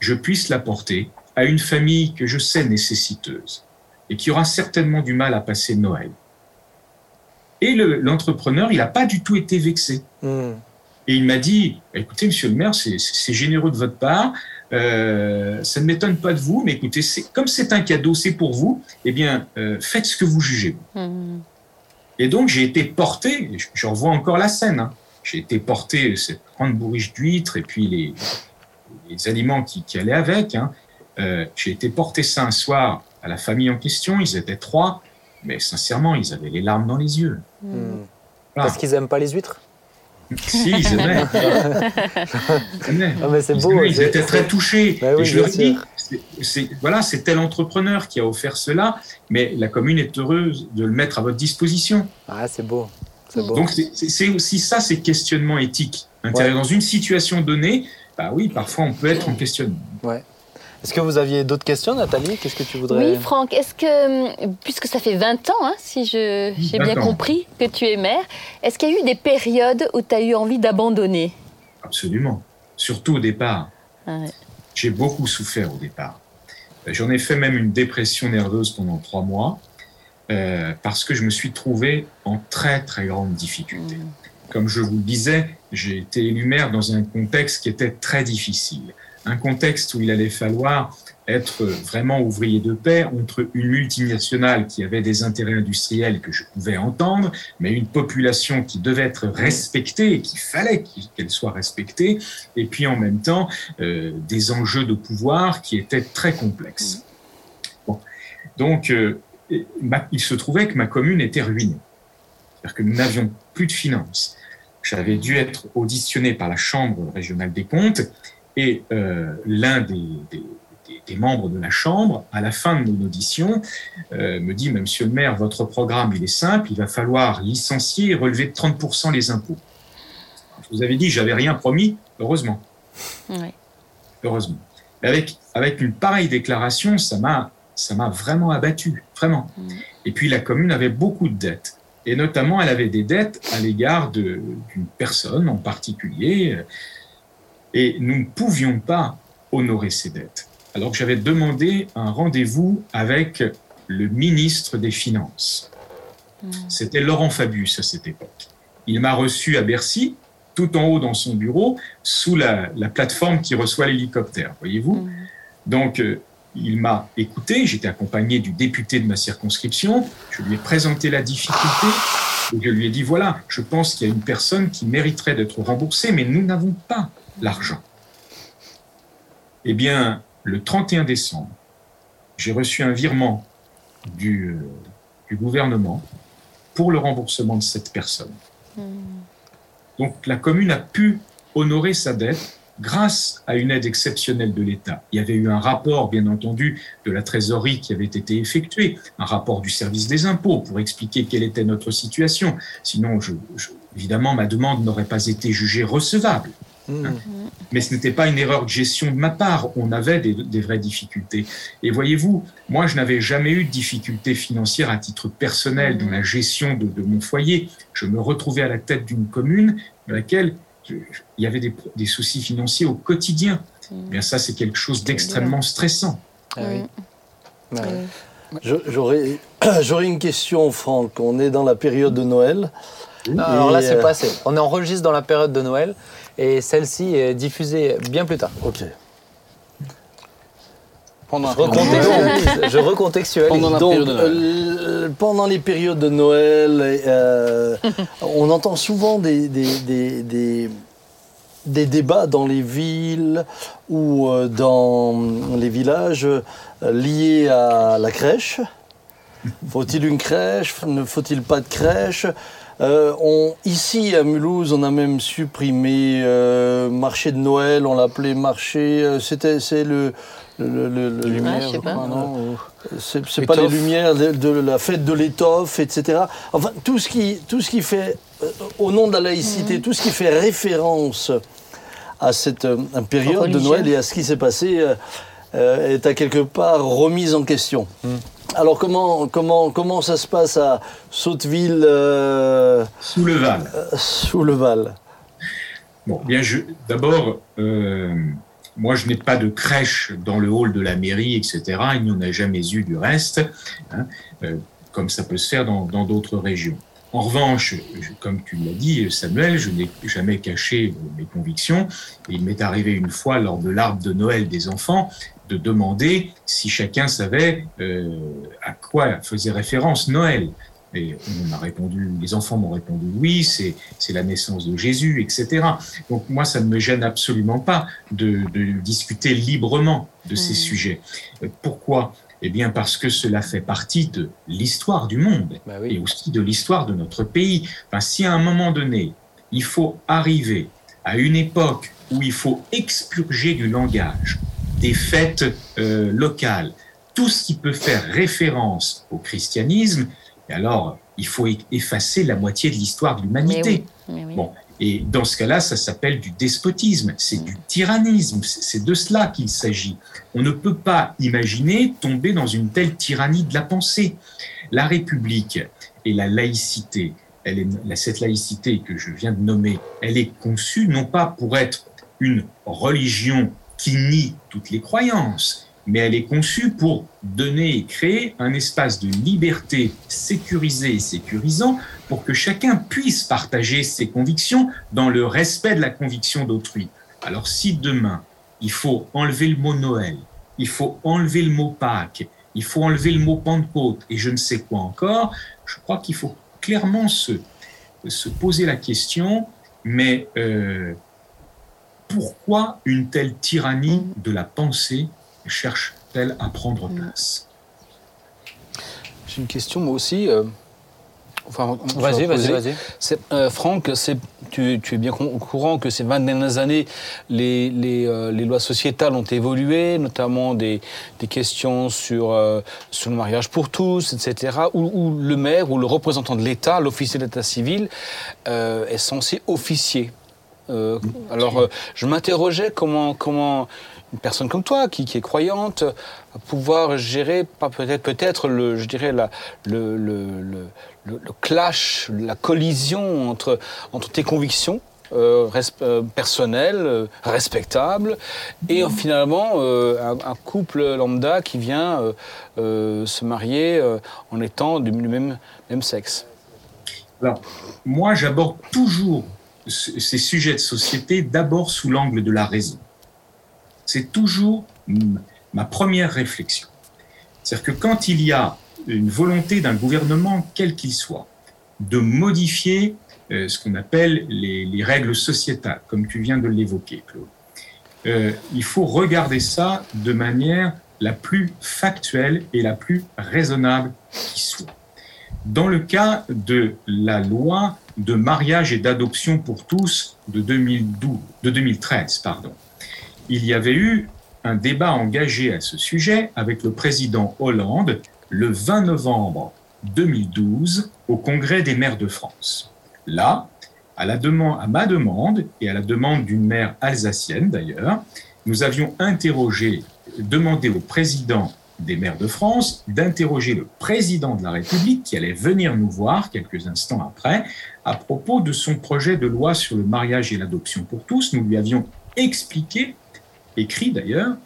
je puisse l'apporter à une famille que je sais nécessiteuse et qui aura certainement du mal à passer Noël? Et le- l'entrepreneur, il n'a pas du tout été vexé. Mhm. Et il m'a dit, écoutez, monsieur le maire, c'est- généreux de votre part. Euh, ça ne m'étonne pas de vous, mais écoutez, c'est- comme c'est un cadeau, c'est pour vous, eh bien, euh, faites ce que vous jugez. Mm. Et donc, j'ai été porté, je, je revois encore la scène, hein. j'ai été porté cette grande bourriche d'huîtres et puis les, les aliments qui, qui allaient avec. hein. Euh, j'ai été porté ça un soir à la famille en question, ils étaient trois, mais sincèrement, ils avaient les larmes dans les yeux. Mm. Mhm. Voilà. Parce qu'ils aiment pas les huîtres? Si, ils aimaient. Ils aimaient. Mais c'est Ils beau. aimaient, ils étaient très touchés. Bah oui, et je leur dis, c'est- voilà, c'est tel entrepreneur qui a offert cela, mais la commune est heureuse de le mettre à votre disposition. Ah, c'est beau. C'est beau. Donc c'est- aussi ça, ces questionnements éthiques. Dans une situation donnée, bah oui, parfois on peut être en questionnement. Est-ce que vous aviez d'autres questions, Nathalie? Qu'est-ce que tu voudrais? Oui, Franck, est-ce que, hum, puisque ça fait 20 ans, hein, si je- j'ai 20 bien compris que tu es maire, est-ce qu'il y a eu des périodes où tu as eu envie d'abandonner? Absolument. Surtout au départ. Ah ouais. J'ai beaucoup souffert au départ. Euh, J'en ai fait même une dépression nerveuse pendant trois mois euh, parce que je me suis trouvé en très très grande difficulté. Mm. Comme je vous le disais, j'ai été élu maire dans un contexte qui était très difficile. Un contexte où il allait falloir être vraiment ouvrier de paix entre une multinationale qui avait des intérêts industriels que je pouvais entendre, mais une population qui devait être respectée et qu'il fallait qu'elle soit respectée, et puis en même temps euh, des enjeux de pouvoir qui étaient très complexes. Donc, euh, il se trouvait que ma commune était ruinée. C'est-à-dire que nous n'avions plus de finances. J'avais dû être auditionné par la Chambre régionale des comptes et euh, l'un des, des- des- des membres de la Chambre, à la fin de mon audition, euh, me dit, Monsieur le maire, votre programme, il est simple, il va falloir licencier et relever de 30% les impôts. Je vous avais dit, j'avais rien promis, heureusement heureusement. Mais avec, avec une pareille déclaration, ça m'a, ça m'a vraiment abattu, vraiment. Mm. Et puis la commune avait beaucoup de dettes. Et notamment, elle avait des dettes à l'égard d'une personne en particulier. Et nous ne pouvions pas honorer ces dettes. Alors que j'avais demandé un rendez-vous avec le ministre des Finances. Mm. C'était Laurent Fabius à cette époque. Il m'a reçu à Bercy, tout en haut dans son bureau, sous la, plateforme qui reçoit l'hélicoptère, voyez-vous mmh. Donc, euh, il m'a écouté, j'étais accompagné du député de ma circonscription, je lui ai présenté la difficulté, et je lui ai dit, voilà, je pense qu'il y a une personne qui mériterait d'être remboursée, mais nous n'avons pas l'argent. Eh bien, le 31 décembre, j'ai reçu un virement du, euh, du, gouvernement pour le remboursement de cette personne. Hmm. Donc la commune a pu honorer sa dette grâce à une aide exceptionnelle de l'État. Il y avait eu un rapport, bien entendu, de la trésorerie qui avait été effectué, un rapport du service des impôts pour expliquer quelle était notre situation. Sinon, je, évidemment, ma demande n'aurait pas été jugée recevable. Mmh. Mais ce n'était pas une erreur de gestion de ma part. On avait des, vraies difficultés. Et voyez-vous, moi, je n'avais jamais eu de difficultés financières à titre personnel dans la gestion de, de mon foyer. Je me retrouvais à la tête d'une commune dans laquelle il y avait des, soucis financiers au quotidien. Mm. Bien ça, c'est quelque chose d'extrêmement stressant. Ah j'aurais une question, Franck. On est dans la période de Noël. alors là, c'est euh, passé. On est enregistré dans la période de Noël et celle-ci est diffusée bien plus tard. Ok. Pendant je, recontextualise. Pendant, Donc, euh, pendant les périodes de Noël, euh, on entend souvent des, des, des, des, débats dans les villes ou euh, dans les villages liés à la crèche. Faut-il une crèche? Ne faut-il pas de crèche? On, ici à Mulhouse, on a même supprimé marché de Noël, on l'appelait marché. C'était c'est le le, le, le lumière, C'est pas les lumières de, la fête de l'étoffe, etc. Enfin, tout ce qui, tout ce qui fait, euh, au nom de la laïcité, mhm. tout ce qui fait référence à cette euh, période de Noël et à ce qui s'est passé euh, est à quelque part remise en question. Mhm. Alors comment, comment, comment ça se passe à Sauteville Sous le Val. sous le Val? Bon, bien, d'abord, moi, je n'ai pas de crèche dans le hall de la mairie, etc. Il n'y en a jamais eu du reste, hein, euh, comme ça peut se faire dans d'autres régions. En revanche, comme tu l'as dit, Samuel, je n'ai jamais caché mes convictions. il m'est arrivé une fois, lors de l'arbre de Noël des enfants, de demander si chacun savait euh, à quoi faisait référence Noël. Et on a répondu, les enfants m'ont répondu oui, c'est la naissance de Jésus, etc. Donc moi, ça ne me gêne absolument pas de, discuter librement de ces mmh. sujets. Pourquoi? Eh bien parce que cela fait partie de l'histoire du monde bah et aussi de l'histoire de notre pays. Enfin, si à un moment donné, il faut arriver à une époque où il faut expurger du langage des fêtes euh, locales, tout ce qui peut faire référence au christianisme, et alors, il faut effacer la moitié de l'histoire de l'humanité. Bon, et dans ce cas-là, ça s'appelle du despotisme, c'est du tyrannisme, c'est de cela qu'il s'agit. On ne peut pas imaginer tomber dans une telle tyrannie de la pensée. La République et la laïcité, elle est, cette laïcité que je viens de nommer, elle est conçue non pas pour être une religion qui nie toutes les croyances, mais elle est conçue pour donner et créer un espace de liberté sécurisé et sécurisant pour que chacun puisse partager ses convictions dans le respect de la conviction d'autrui. Alors si demain, il faut enlever le mot Noël, il faut enlever le mot Pâques, il faut enlever le mot Pentecôte et je ne sais quoi encore, je crois qu'il faut clairement se, se poser la question, mais euh, pourquoi une telle tyrannie de la pensée cherche-t-elle à prendre mm. place? J'ai une question moi aussi. Euh, enfin, vas-y, vas-y, vas-y. Euh, Franck, tu, tu, es bien au courant que ces 20 dernières années, les, les, euh, les, lois sociétales ont évolué, notamment des, des questions sur, sur le mariage pour tous, etc., où, le maire ou le représentant de l'État, l'officier d'état civil, est censé officier. Alors, je m'interrogeais comment, comment une personne comme toi, qui, est croyante, pouvoir gérer peut-être peut-être le, je dirais le, clash, la collision entre, tes convictions euh, euh, personnelles, euh, respectables, et finalement un, couple lambda qui vient se marier en étant du même, même sexe. Alors, moi, j'aborde toujours ces sujets de société d'abord sous l'angle de la raison. C'est toujours ma première réflexion. C'est-à-dire que quand il y a une volonté d'un gouvernement, quel qu'il soit, de modifier euh, ce qu'on appelle les, règles sociétales, comme tu viens de l'évoquer, Claude, euh, il faut regarder ça de manière la plus factuelle et la plus raisonnable qui soit. Dans le cas de la loi de mariage et d'adoption pour tous de, 2012, de 2013, pardon, il y avait eu un débat engagé à ce sujet avec le président Hollande le 20 novembre 2012 au Congrès des maires de France. Là, à, à ma demande et à la demande d'une maire alsacienne d'ailleurs, nous avions interrogé, demandé au président des maires de France d'interroger le président de la République qui allait venir nous voir quelques instants après à propos de son projet de loi sur le mariage et l'adoption pour tous. Nous lui avions expliqué, écrit d'ailleurs,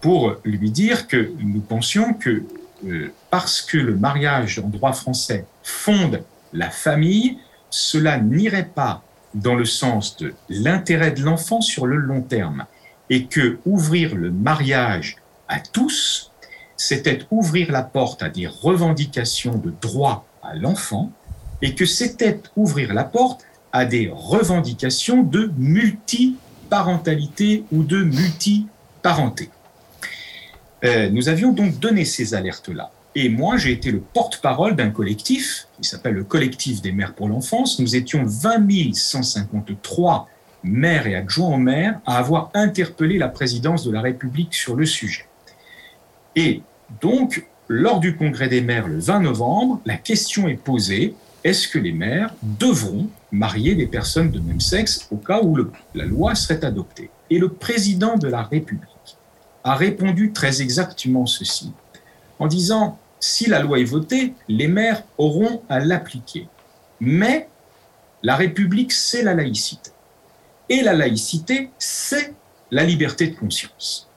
pour lui dire que nous pensions que euh, parce que le mariage en droit français fonde la famille, cela n'irait pas dans le sens de l'intérêt de l'enfant sur le long terme et que ouvrir le mariage à tous, c'était ouvrir la porte à des revendications de droit à l'enfant et que c'était ouvrir la porte à des revendications de multiparentalité ou de multiparenté. Euh, nous avions donc donné ces alertes-là. Et moi, j'ai été le porte-parole d'un collectif qui s'appelle le Collectif des maires pour l'enfance. Nous étions 20 153 maires et adjoints aux maires à avoir interpellé la présidence de la République sur le sujet. Et donc, lors du congrès des maires le 20 novembre, la question est posée, est-ce que les maires devront marier des personnes de même sexe au cas où la loi serait adoptée? Et le président de la République a répondu très exactement ceci, en disant, si la loi est votée, les maires auront à l'appliquer. Mais la République, c'est la laïcité. Et la laïcité, c'est la liberté de conscience.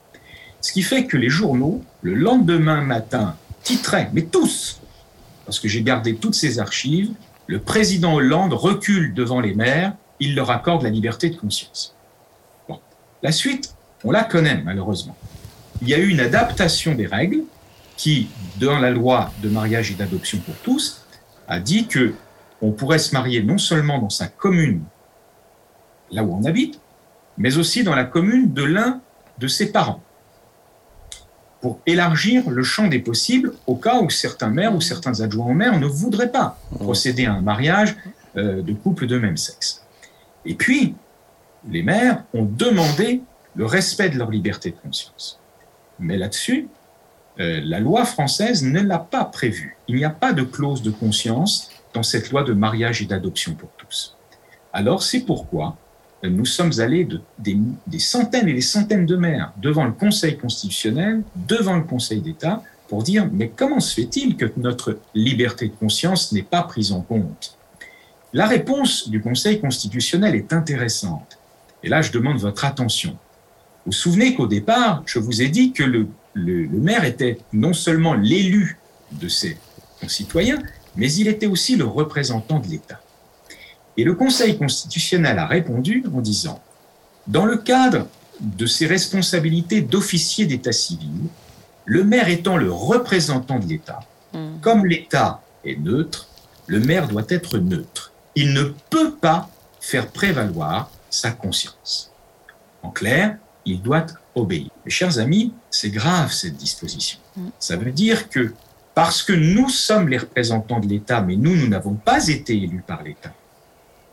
Ce qui fait que les journaux, le lendemain matin, titraient, mais tous, parce que j'ai gardé toutes ces archives, le président Hollande recule devant les maires, il leur accorde la liberté de conscience. La suite, on la connaît malheureusement il y a eu une adaptation des règles qui, dans la loi de mariage et d'adoption pour tous, a dit que on pourrait se marier non seulement dans sa commune, là où on habite, mais aussi dans la commune de l'un de ses parents, pour élargir le champ des possibles au cas où certains maires ou certains adjoints au maire ne voudraient pas procéder à un mariage euh, de couple de même sexe. Et puis, les maires ont demandé le respect de leur liberté de conscience. Mais là-dessus, euh, la loi française ne l'a pas prévu. Il n'y a pas de clause de conscience dans cette loi de mariage et d'adoption pour tous. Alors c'est pourquoi nous sommes allés de, des, des, centaines et des centaines de maires devant le Conseil constitutionnel, devant le Conseil d'État, pour dire mais comment se fait-il que notre liberté de conscience n'est pas prise en compte? La réponse du Conseil constitutionnel est intéressante. Et là, je demande votre attention. Vous vous souvenez qu'au départ, je vous ai dit que le, maire était non seulement l'élu de ses concitoyens, mais il était aussi le représentant de l'État. Et le Conseil constitutionnel a répondu en disant, dans le cadre de ses responsabilités d'officier d'État civil, le maire étant le représentant de l'État, hmm. comme l'État est neutre, le maire doit être neutre. Il ne peut pas faire prévaloir sa conscience. En clair, il doit obéir. Mes chers amis, c'est grave cette disposition. Mm. Ça veut dire que parce que nous sommes les représentants de l'État, mais nous, nous n'avons pas été élus par l'État.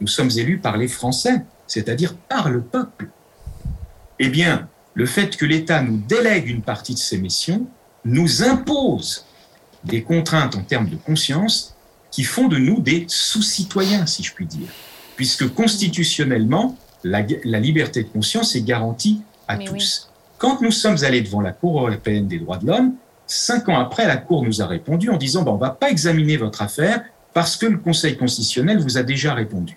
Nous sommes élus par les Français, c'est-à-dire par le peuple. Eh bien, le fait que l'État nous délègue une partie de ses missions nous impose des contraintes en termes de conscience qui font de nous des sous-citoyens, si je puis dire, puisque constitutionnellement, la, la liberté de conscience est garantie à tous. Quand nous sommes allés devant la Cour européenne des droits de l'homme, cinq ans après, la Cour nous a répondu en disant bon, on ne va pas examiner votre affaire parce que le Conseil constitutionnel vous a déjà répondu.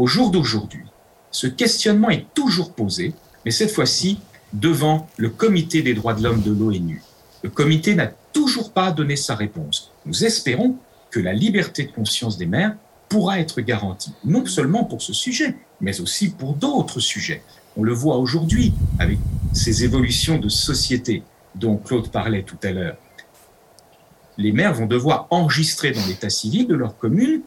Au jour d'aujourd'hui, ce questionnement est toujours posé, mais cette fois-ci devant le Comité des droits de l'homme de l'ONU. Le comité n'a toujours pas donné sa réponse. Nous espérons que la liberté de conscience des maires pourra être garantie, non seulement pour ce sujet, mais aussi pour d'autres sujets. On le voit aujourd'hui avec ces évolutions de société dont Claude parlait tout à l'heure. Les maires vont devoir enregistrer dans l'état civil de leur commune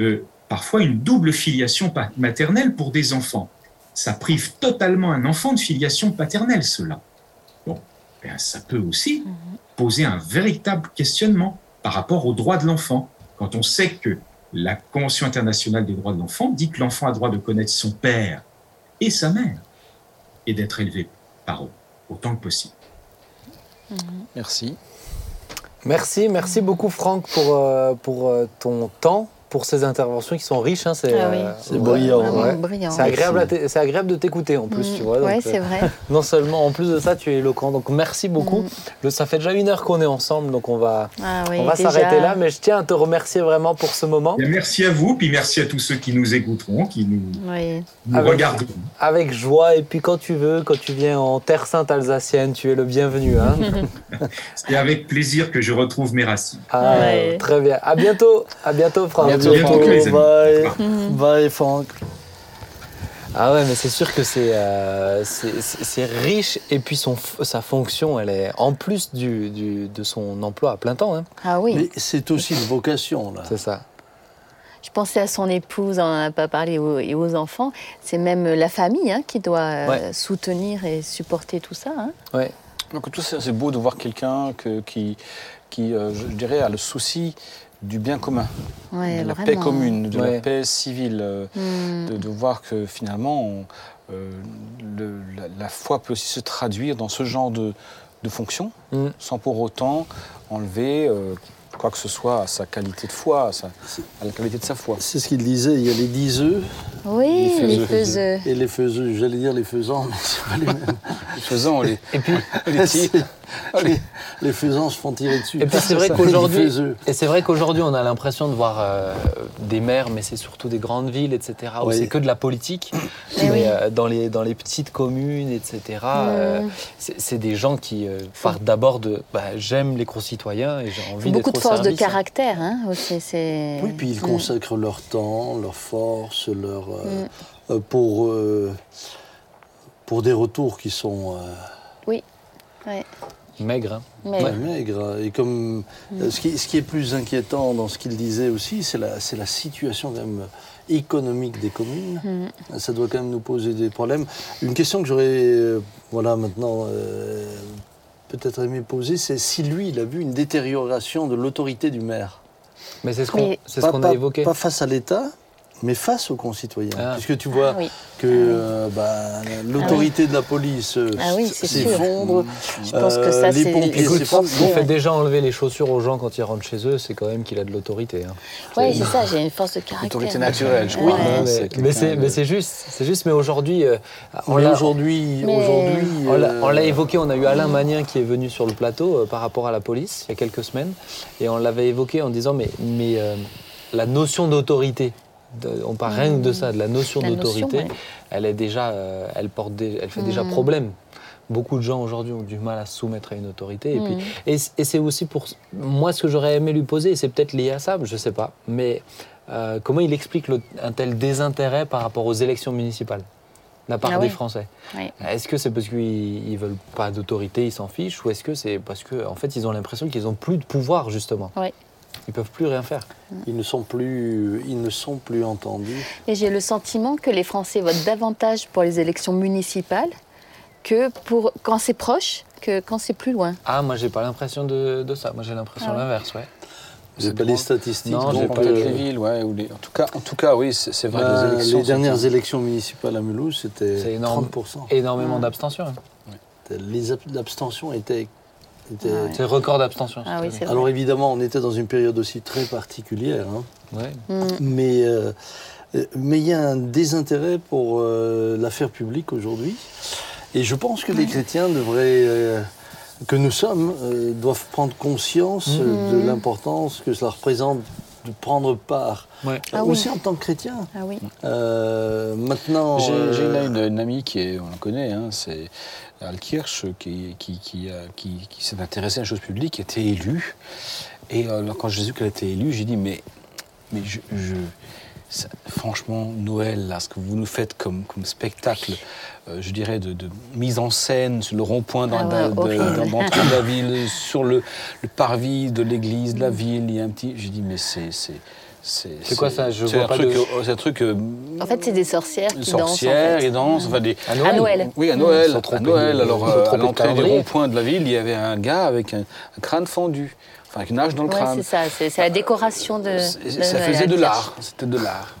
euh, parfois une double filiation maternelle pour des enfants. Ça prive totalement un enfant de filiation paternelle, cela. Bon, ben, ça peut aussi poser un véritable questionnement par rapport aux droits de l'enfant. Quand on sait que la Convention internationale des droits de l'enfant dit que l'enfant a droit de connaître son père et sa mère et d'être élevé par eux autant que possible. Merci. Merci, merci beaucoup Franck pour, euh, pour euh, ton temps, pour ces interventions qui sont riches. hein, c'est Ah oui. euh, C'est brillant. Ouais. brillant. C'est agréable, de t'écouter en plus, Mm. tu vois. euh, c'est vrai. non seulement, en plus de ça, tu es éloquent. Donc merci beaucoup. Mm. Le- ça fait déjà une heure qu'on est ensemble, donc on va, Ah oui, on va s'arrêter là. Mais je tiens à te remercier vraiment pour ce moment. Merci à vous, puis merci à tous ceux qui nous écouteront, qui nous, Oui. nous Avec- regarderont. Avec joie. Et puis quand tu veux, quand tu viens en Terre Sainte alsacienne, tu es le bienvenu. Hein C'est avec plaisir que je retrouve mes racines. Ah, Ouais. Très bien. À bientôt. À bientôt, Franck. À bientôt, bientôt, les amis. bye. Bye, Franck. Ah ouais, mais c'est sûr que c'est euh, c'est- riche et puis son, sa fonction, elle est en plus du, du- de son emploi à plein temps. hein. Ah oui. Mais c'est aussi une vocation, là. C'est ça. Je pensais à son épouse, on n'en a pas parlé, aux- et aux enfants. C'est même la famille hein, qui doit euh, Ouais. soutenir et supporter tout ça. hein. Ouais. Donc tout ça, c'est beau de voir quelqu'un que- qui, qui euh, je dirais, a le souci du bien commun, Ouais, de la vraiment. paix commune, de Ouais. la paix civile, euh, Hmm. de, de voir que finalement, on, euh, le- la, la foi peut aussi se traduire dans ce genre de, de fonction, Mm. sans pour autant enlever euh, quoi que ce soit à sa qualité de foi, à, sa- à la qualité de sa foi. C'est ce qu'il disait, il y a les dix œufs Oui, Les les faiseux. et les faiseux. J'allais dire les faisans, mais c'est pas les mêmes. Faisons les, Et puis, les tirs. les, les faisans se font tirer dessus. et puis c'est vrai qu'aujourd'hui, et c'est vrai qu'aujourd'hui, on a l'impression de voir euh, des maires, mais c'est surtout des grandes villes, etc. Où Oui. c'est que de la politique. Eh mais oui. euh, dans les dans les petites communes, etc. euh, c'est des gens qui euh, partent d'abord de, bah, j'aime les concitoyens et j'ai envie d'être Beaucoup de force de service. caractère hein, aussi. c'est- Oui, puis ils Hmm. consacrent leur temps, leur force, leur, euh, Mm. euh, pour, euh, pour des retours qui sont euh, Ouais. Maigre. hein. Maigres. Et comme Mm. euh, ce, qui, ce qui est plus inquiétant dans ce qu'il disait aussi, c'est la, c'est la situation quand même économique des communes. Hmm. Ça doit quand même nous poser des problèmes. Une question que j'aurais, euh, voilà, maintenant euh, peut-être aimé poser, c'est si lui, il a vu une détérioration de l'autorité du maire. Mais c'est ce qu'on ce pas- a évoqué. Pas face à l'État, mais face aux concitoyens. Ah. Puisque tu vois Ah oui. que euh, bah, l'autorité de la police euh, Ah oui, s'effondre. je pense que ça, Euh, les pompiers s'effondrent. il Bon, fait déjà enlever les chaussures aux gens quand ils rentrent chez eux, c'est quand même qu'il a de l'autorité. hein. Oui, c'est ça, j'ai une force de caractère. Autorité naturelle, je crois. Ouais, hein, mais- c'est juste, c'est juste. Mais aujourd'hui, euh, on l'a- aujourd'hui, Mais- aujourd'hui, on l'a- on l'a évoqué. On a eu Alain Magnien qui est venu sur le plateau euh, par rapport à la police il y a quelques semaines, et on l'avait évoqué en disant mais mais euh, la notion d'autorité. De- on parle rien que de ça, de la notion d'autorité. ouais. Elle est déjà, euh, elle porte, des- elle fait déjà Mm. problème. Beaucoup de gens aujourd'hui ont du mal à se soumettre à une autorité. Et, puis, Mm. et, c'est aussi pour moi ce que j'aurais aimé lui poser, et c'est peut-être lié à ça, je ne sais pas. Mais euh, comment il explique le- un tel désintérêt par rapport aux élections municipales de la part Ah des oui. Français? Oui. Est-ce que c'est parce qu'ils ne veulent pas d'autorité, ils s'en fichent, ou est-ce que c'est parce qu'en en fait ils ont l'impression qu'ils n'ont plus de pouvoir justement? Oui. Ils peuvent plus rien faire. ils ne sont plus, ils ne sont plus entendus. Et j'ai le sentiment que les Français votent davantage pour les élections municipales que pour quand c'est proche que quand c'est plus loin. Ah, moi j'ai pas l'impression de, de ça. Moi j'ai l'impression Ah ouais. l'inverse, ouais. Vous n'avez pas les statistiques. Non, j'ai pas Peut-être euh, les villes, ouais. Ou les... en, tout cas, en tout cas, oui, c'est c'est vrai bah, les élections. les dernières élections municipales à Mulhouse, C'est c'était énorme. 30%. Énormément d'abstention. hein. Les ab- L'abstention était. Était- Ah ouais. Record d'abstention. Ah oui. Alors évidemment, on était dans une période aussi très particulière. hein. Ouais. Mm. Mais euh, euh, mais il y a un désintérêt pour euh, l'affaire publique aujourd'hui. Et je pense que les chrétiens devraient, euh, que nous sommes, euh, doivent prendre conscience euh, de l'importance que cela représente de prendre part. Ouais. Ah oui. Aussi en tant que chrétien. Ah oui. Euh, maintenant. J'ai euh, une, une amie qui est, on la connaît, hein, c'est Alkirch, qui, qui, qui, a- qui- qui s'est intéressée à la chose publique, qui a été élue. Et euh, alors, quand j'ai vu qu'elle était élue, j'ai dit, mais, mais je, Franchement, Noël, là, ce que vous nous faites comme, comme spectacle, euh, je dirais, de, de mise en scène sur le rond-point dans- Ah ouais, de- dans- la ville, sur le, le parvis de l'église de la ville, il y a un petit. J'ai dit, mais c'est. C'est quoi ça? Je c'est vois un pas truc, de- euh, C'est un truc. euh, En fait, c'est des sorcières qui dansent. en sorcière fait. et danse, enfin des, À À Noël. oui, à Noël. À Noël. Alors, euh, à l'entrée du rond-point de la ville, il y avait un gars avec un, un crâne fendu, enfin avec une hache dans le Ouais, crâne. c'est ça. C'est la décoration de. Ça Noël, faisait de la l'art. C'était de l'art.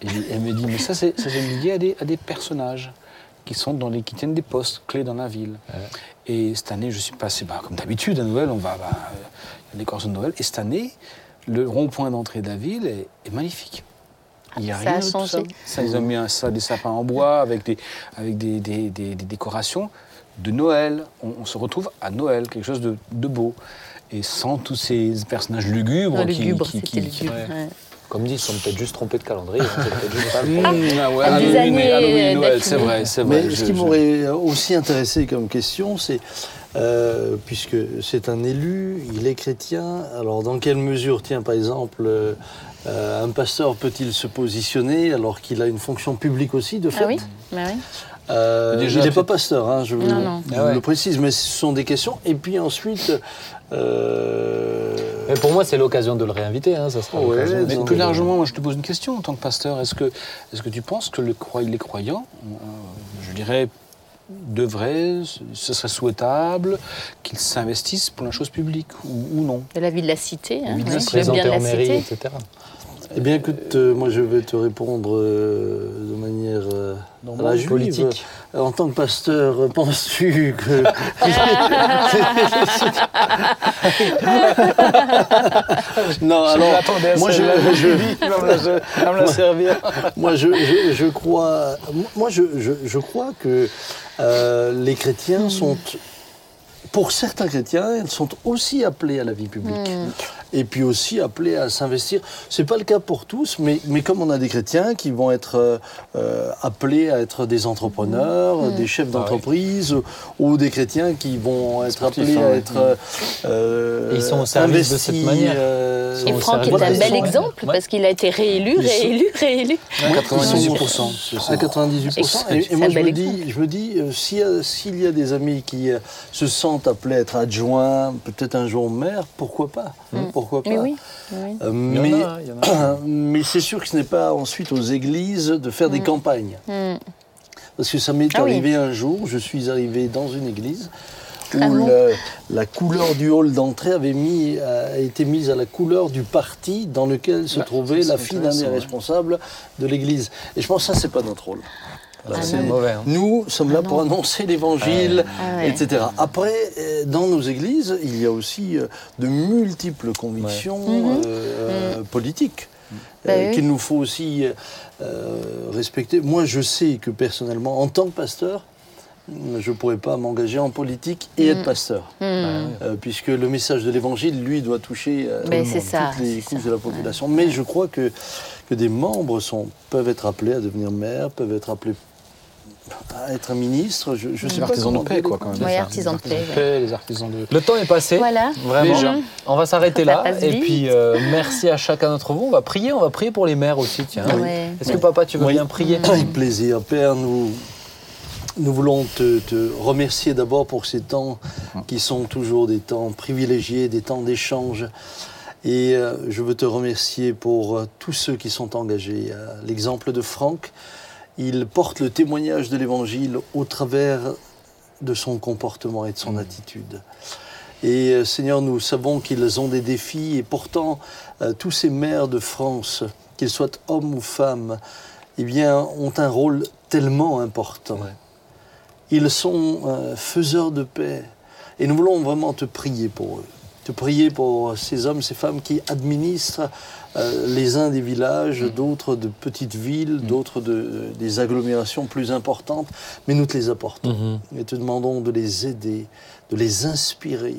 Et elle me dit, mais ça, c'est lié à des, à des personnages qui sont dans les, qui tiennent des postes clés dans la ville. Et cette année, je suis passé, bah, comme d'habitude à Noël, on va, bah, euh, il y a une décoration de Noël. Et cette année, le rond-point d'entrée de la ville est, est magnifique. Il n'y a Ça rien a de tout changé. ça. Ça, Ils ont mis un, ça, des sapins en bois avec des, avec des, des- des- des décorations de Noël. On, on se retrouve à Noël, quelque chose de, de beau. Et sans tous ces personnages lugubres Non, qui, lugubre, qui- c'était qui- qui- lugubre. ouais. ouais. Comme dit, ils sont peut-être juste trompés de calendrier. hein, c'est peut-être juste pas le Mmh, problème. ah ouais, À des Halloween, années, Halloween, euh, Noël, d'affilée. c'est vrai, c'est vrai. Mais je- ce qui je- m'aurait aussi intéressé comme question, c'est, euh, puisque c'est un élu, il est chrétien, alors dans quelle mesure, tiens, par exemple, euh, un pasteur peut-il se positionner alors qu'il a une fonction publique aussi, de fait Ah oui Bah oui. Euh, Déjà, il n'est pas pasteur, hein, je vous, Non, non. je Ah ouais. le précise, mais ce sont des questions. Et puis ensuite, euh, Mais pour moi, c'est l'occasion de le réinviter. hein, ça sera Ouais, l'occasion. Mais plus largement, moi, je te pose une question en tant que pasteur. Est-ce que, est que tu penses que le les croyants, euh, je dirais, devraient, ce- ce serait souhaitable qu'ils s'investissent pour la chose publique ou, ou non De la vie de la cité. Hein, vie de la bien de cité. etc. Eh bien, écoute, euh, moi je vais te répondre euh, de manière euh, à la juive. politique. En tant que pasteur, euh, penses-tu que. non, alors. moi, je, je- servir. moi, je, je- je crois, moi, je, je- je crois que euh, les chrétiens sont, pour certains chrétiens, ils sont aussi appelés à la vie publique. Et puis aussi appelés à s'investir. C'est pas le cas pour tous, mais, mais comme on a des chrétiens qui vont être euh, euh, appelés à être des entrepreneurs, des chefs d'entreprise, ou, ou des chrétiens qui vont être Sportifs, appelés hein, à être euh, Et ils sont au service de cette investis, manière. euh, Et Franck est un bel exemple Ouais. parce qu'il a été réélu, réélu, réélu. à 98%. c'est ça. À 98%. Et, moi, je me dis, je me dis s'il y, a- s'il y a des amis qui se sentent appelés à être adjoints, peut-être un jour maire, pourquoi pas? Pourquoi pas Mais oui. oui. Euh, mais c'est sûr que ce n'est pas ensuite aux églises de faire des campagnes. Mm. Parce que ça m'est Ah oui. arrivé un jour, je suis arrivé dans une église où Ah le- la couleur du hall d'entrée avait mis, a été mise à la couleur du parti dans lequel se Bah, trouvait la fille d'un des responsables de l'église. Et je pense que ça, c'est pas notre rôle. Ah c'est non. mauvais. hein. Nous sommes là Ah pour non. annoncer l'évangile, Ah ouais. etc. Après, euh, dans nos églises, il y a aussi euh, de multiples convictions euh, euh, politiques Bah euh, oui. qu'il nous faut aussi euh, respecter. Moi, je sais que personnellement, en tant que pasteur, je ne pourrais pas m'engager en politique et être pasteur. Mm. Euh, puisque le message de l'évangile, lui, doit toucher euh, Mais tout le c'est monde, ça, toutes les couches ça. de la population. Mais je crois que, que des membres sont, peuvent être appelés à devenir maire, peuvent être appelés à être ministre. Je, je sais Les pas artisans de paix, quoi, quand même. Les artisans de paix, paix, Les artisans de. Le temps est passé. Voilà. Vraiment. Déjà. On va s'arrêter là. Et vite. puis, euh, merci à chacun d'entre vous. On va prier. On va prier pour les mères aussi. Tiens. Ouais. Est-ce que papa, tu veux Oui. bien prier Avec plaisir. Père, nous, nous voulons te, te remercier d'abord pour ces temps qui sont toujours des temps privilégiés, des temps d'échange. Et euh, je veux te remercier pour euh, tous ceux qui sont engagés. Euh, L'exemple de Franck, il porte le témoignage de l'Évangile au travers de son comportement et de son attitude. Et euh, Seigneur, nous savons qu'ils ont des défis et pourtant, euh, tous ces maires de France, qu'ils soient hommes ou femmes, eh bien, ont un rôle tellement important. Ouais. Ils sont euh, faiseurs de paix. Et nous voulons vraiment te prier pour eux. Te prier pour ces hommes, ces femmes qui administrent euh, les uns des villages, d'autres de petites villes, d'autres de, des agglomérations plus importantes, mais nous te les apportons. Mhm. Et te demandons de les aider, de les inspirer.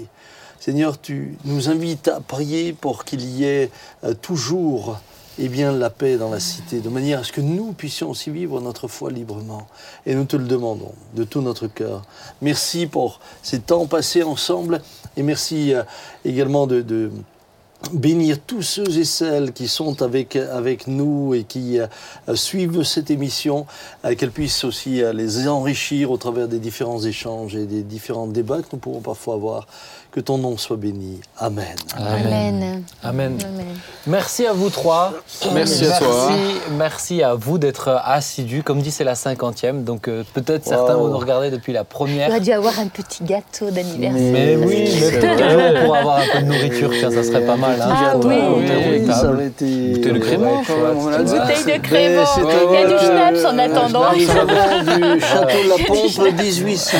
Seigneur, tu nous invites à prier pour qu'il y ait euh, toujours eh bien, la paix dans la cité, de manière à ce que nous puissions aussi vivre notre foi librement. Et nous te le demandons de tout notre cœur. Merci pour ces temps passés ensemble et merci euh, également de, bénir tous ceux et celles qui sont avec, avec nous et qui euh, suivent cette émission, euh, qu'elle puisse aussi euh, les enrichir au travers des différents échanges et des différents débats que nous pourrons parfois avoir. Que ton nom soit béni. Amen. Amen. Amen. Merci à vous trois. Merci à toi. Merci à vous d'être assidus. Comme dit, c'est la cinquantième, donc euh, peut-être certains vont nous regarder depuis la première. aurait dû avoir un petit gâteau d'anniversaire. Mais oui, mais pour avoir un peu de nourriture, tiens, ça serait pas mal. hein. Ah oui. Ça aurait été. Bouteille de on chouette. dit. Bouteille de c'était, Il y a du schnapps en attendant. Du château de la Pompe 1800.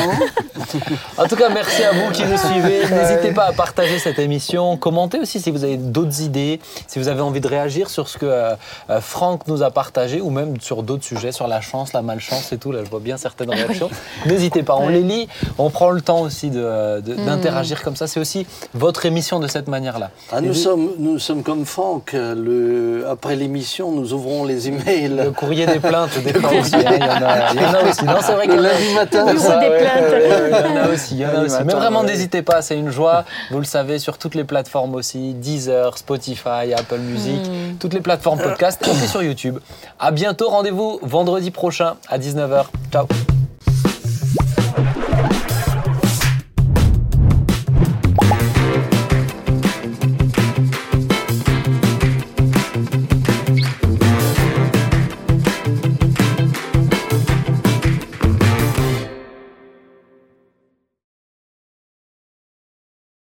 En tout cas, merci à vous qui nous suivez. N'hésitez pas à partager cette émission. Commentez aussi si vous avez d'autres idées, si vous avez envie de réagir sur ce que euh, euh, Franck nous a partagé ou même sur d'autres sujets, sur la chance, la malchance et tout. Là, je vois bien certaines réactions. N'hésitez pas, on les lit. On prend le temps aussi de- de- d'interagir comme ça. C'est aussi votre émission de cette manière-là. Ah, nous, sommes, nous sommes comme Franck. Le, après l'émission, nous ouvrons les emails. Le courrier des plaintes, des fois aussi. hein, Il y, en a- il y en a aussi. Non, c'est vrai Le a- lundi matin. Plaintes. Il y en a aussi, il y en a aussi. Mais vraiment, ouais. n'hésitez pas, c'est une joie. Vous le savez, sur toutes les plateformes aussi Deezer, Spotify, Apple Music, toutes les plateformes podcast et sur YouTube. À bientôt, rendez-vous vendredi prochain à 19h. Ciao.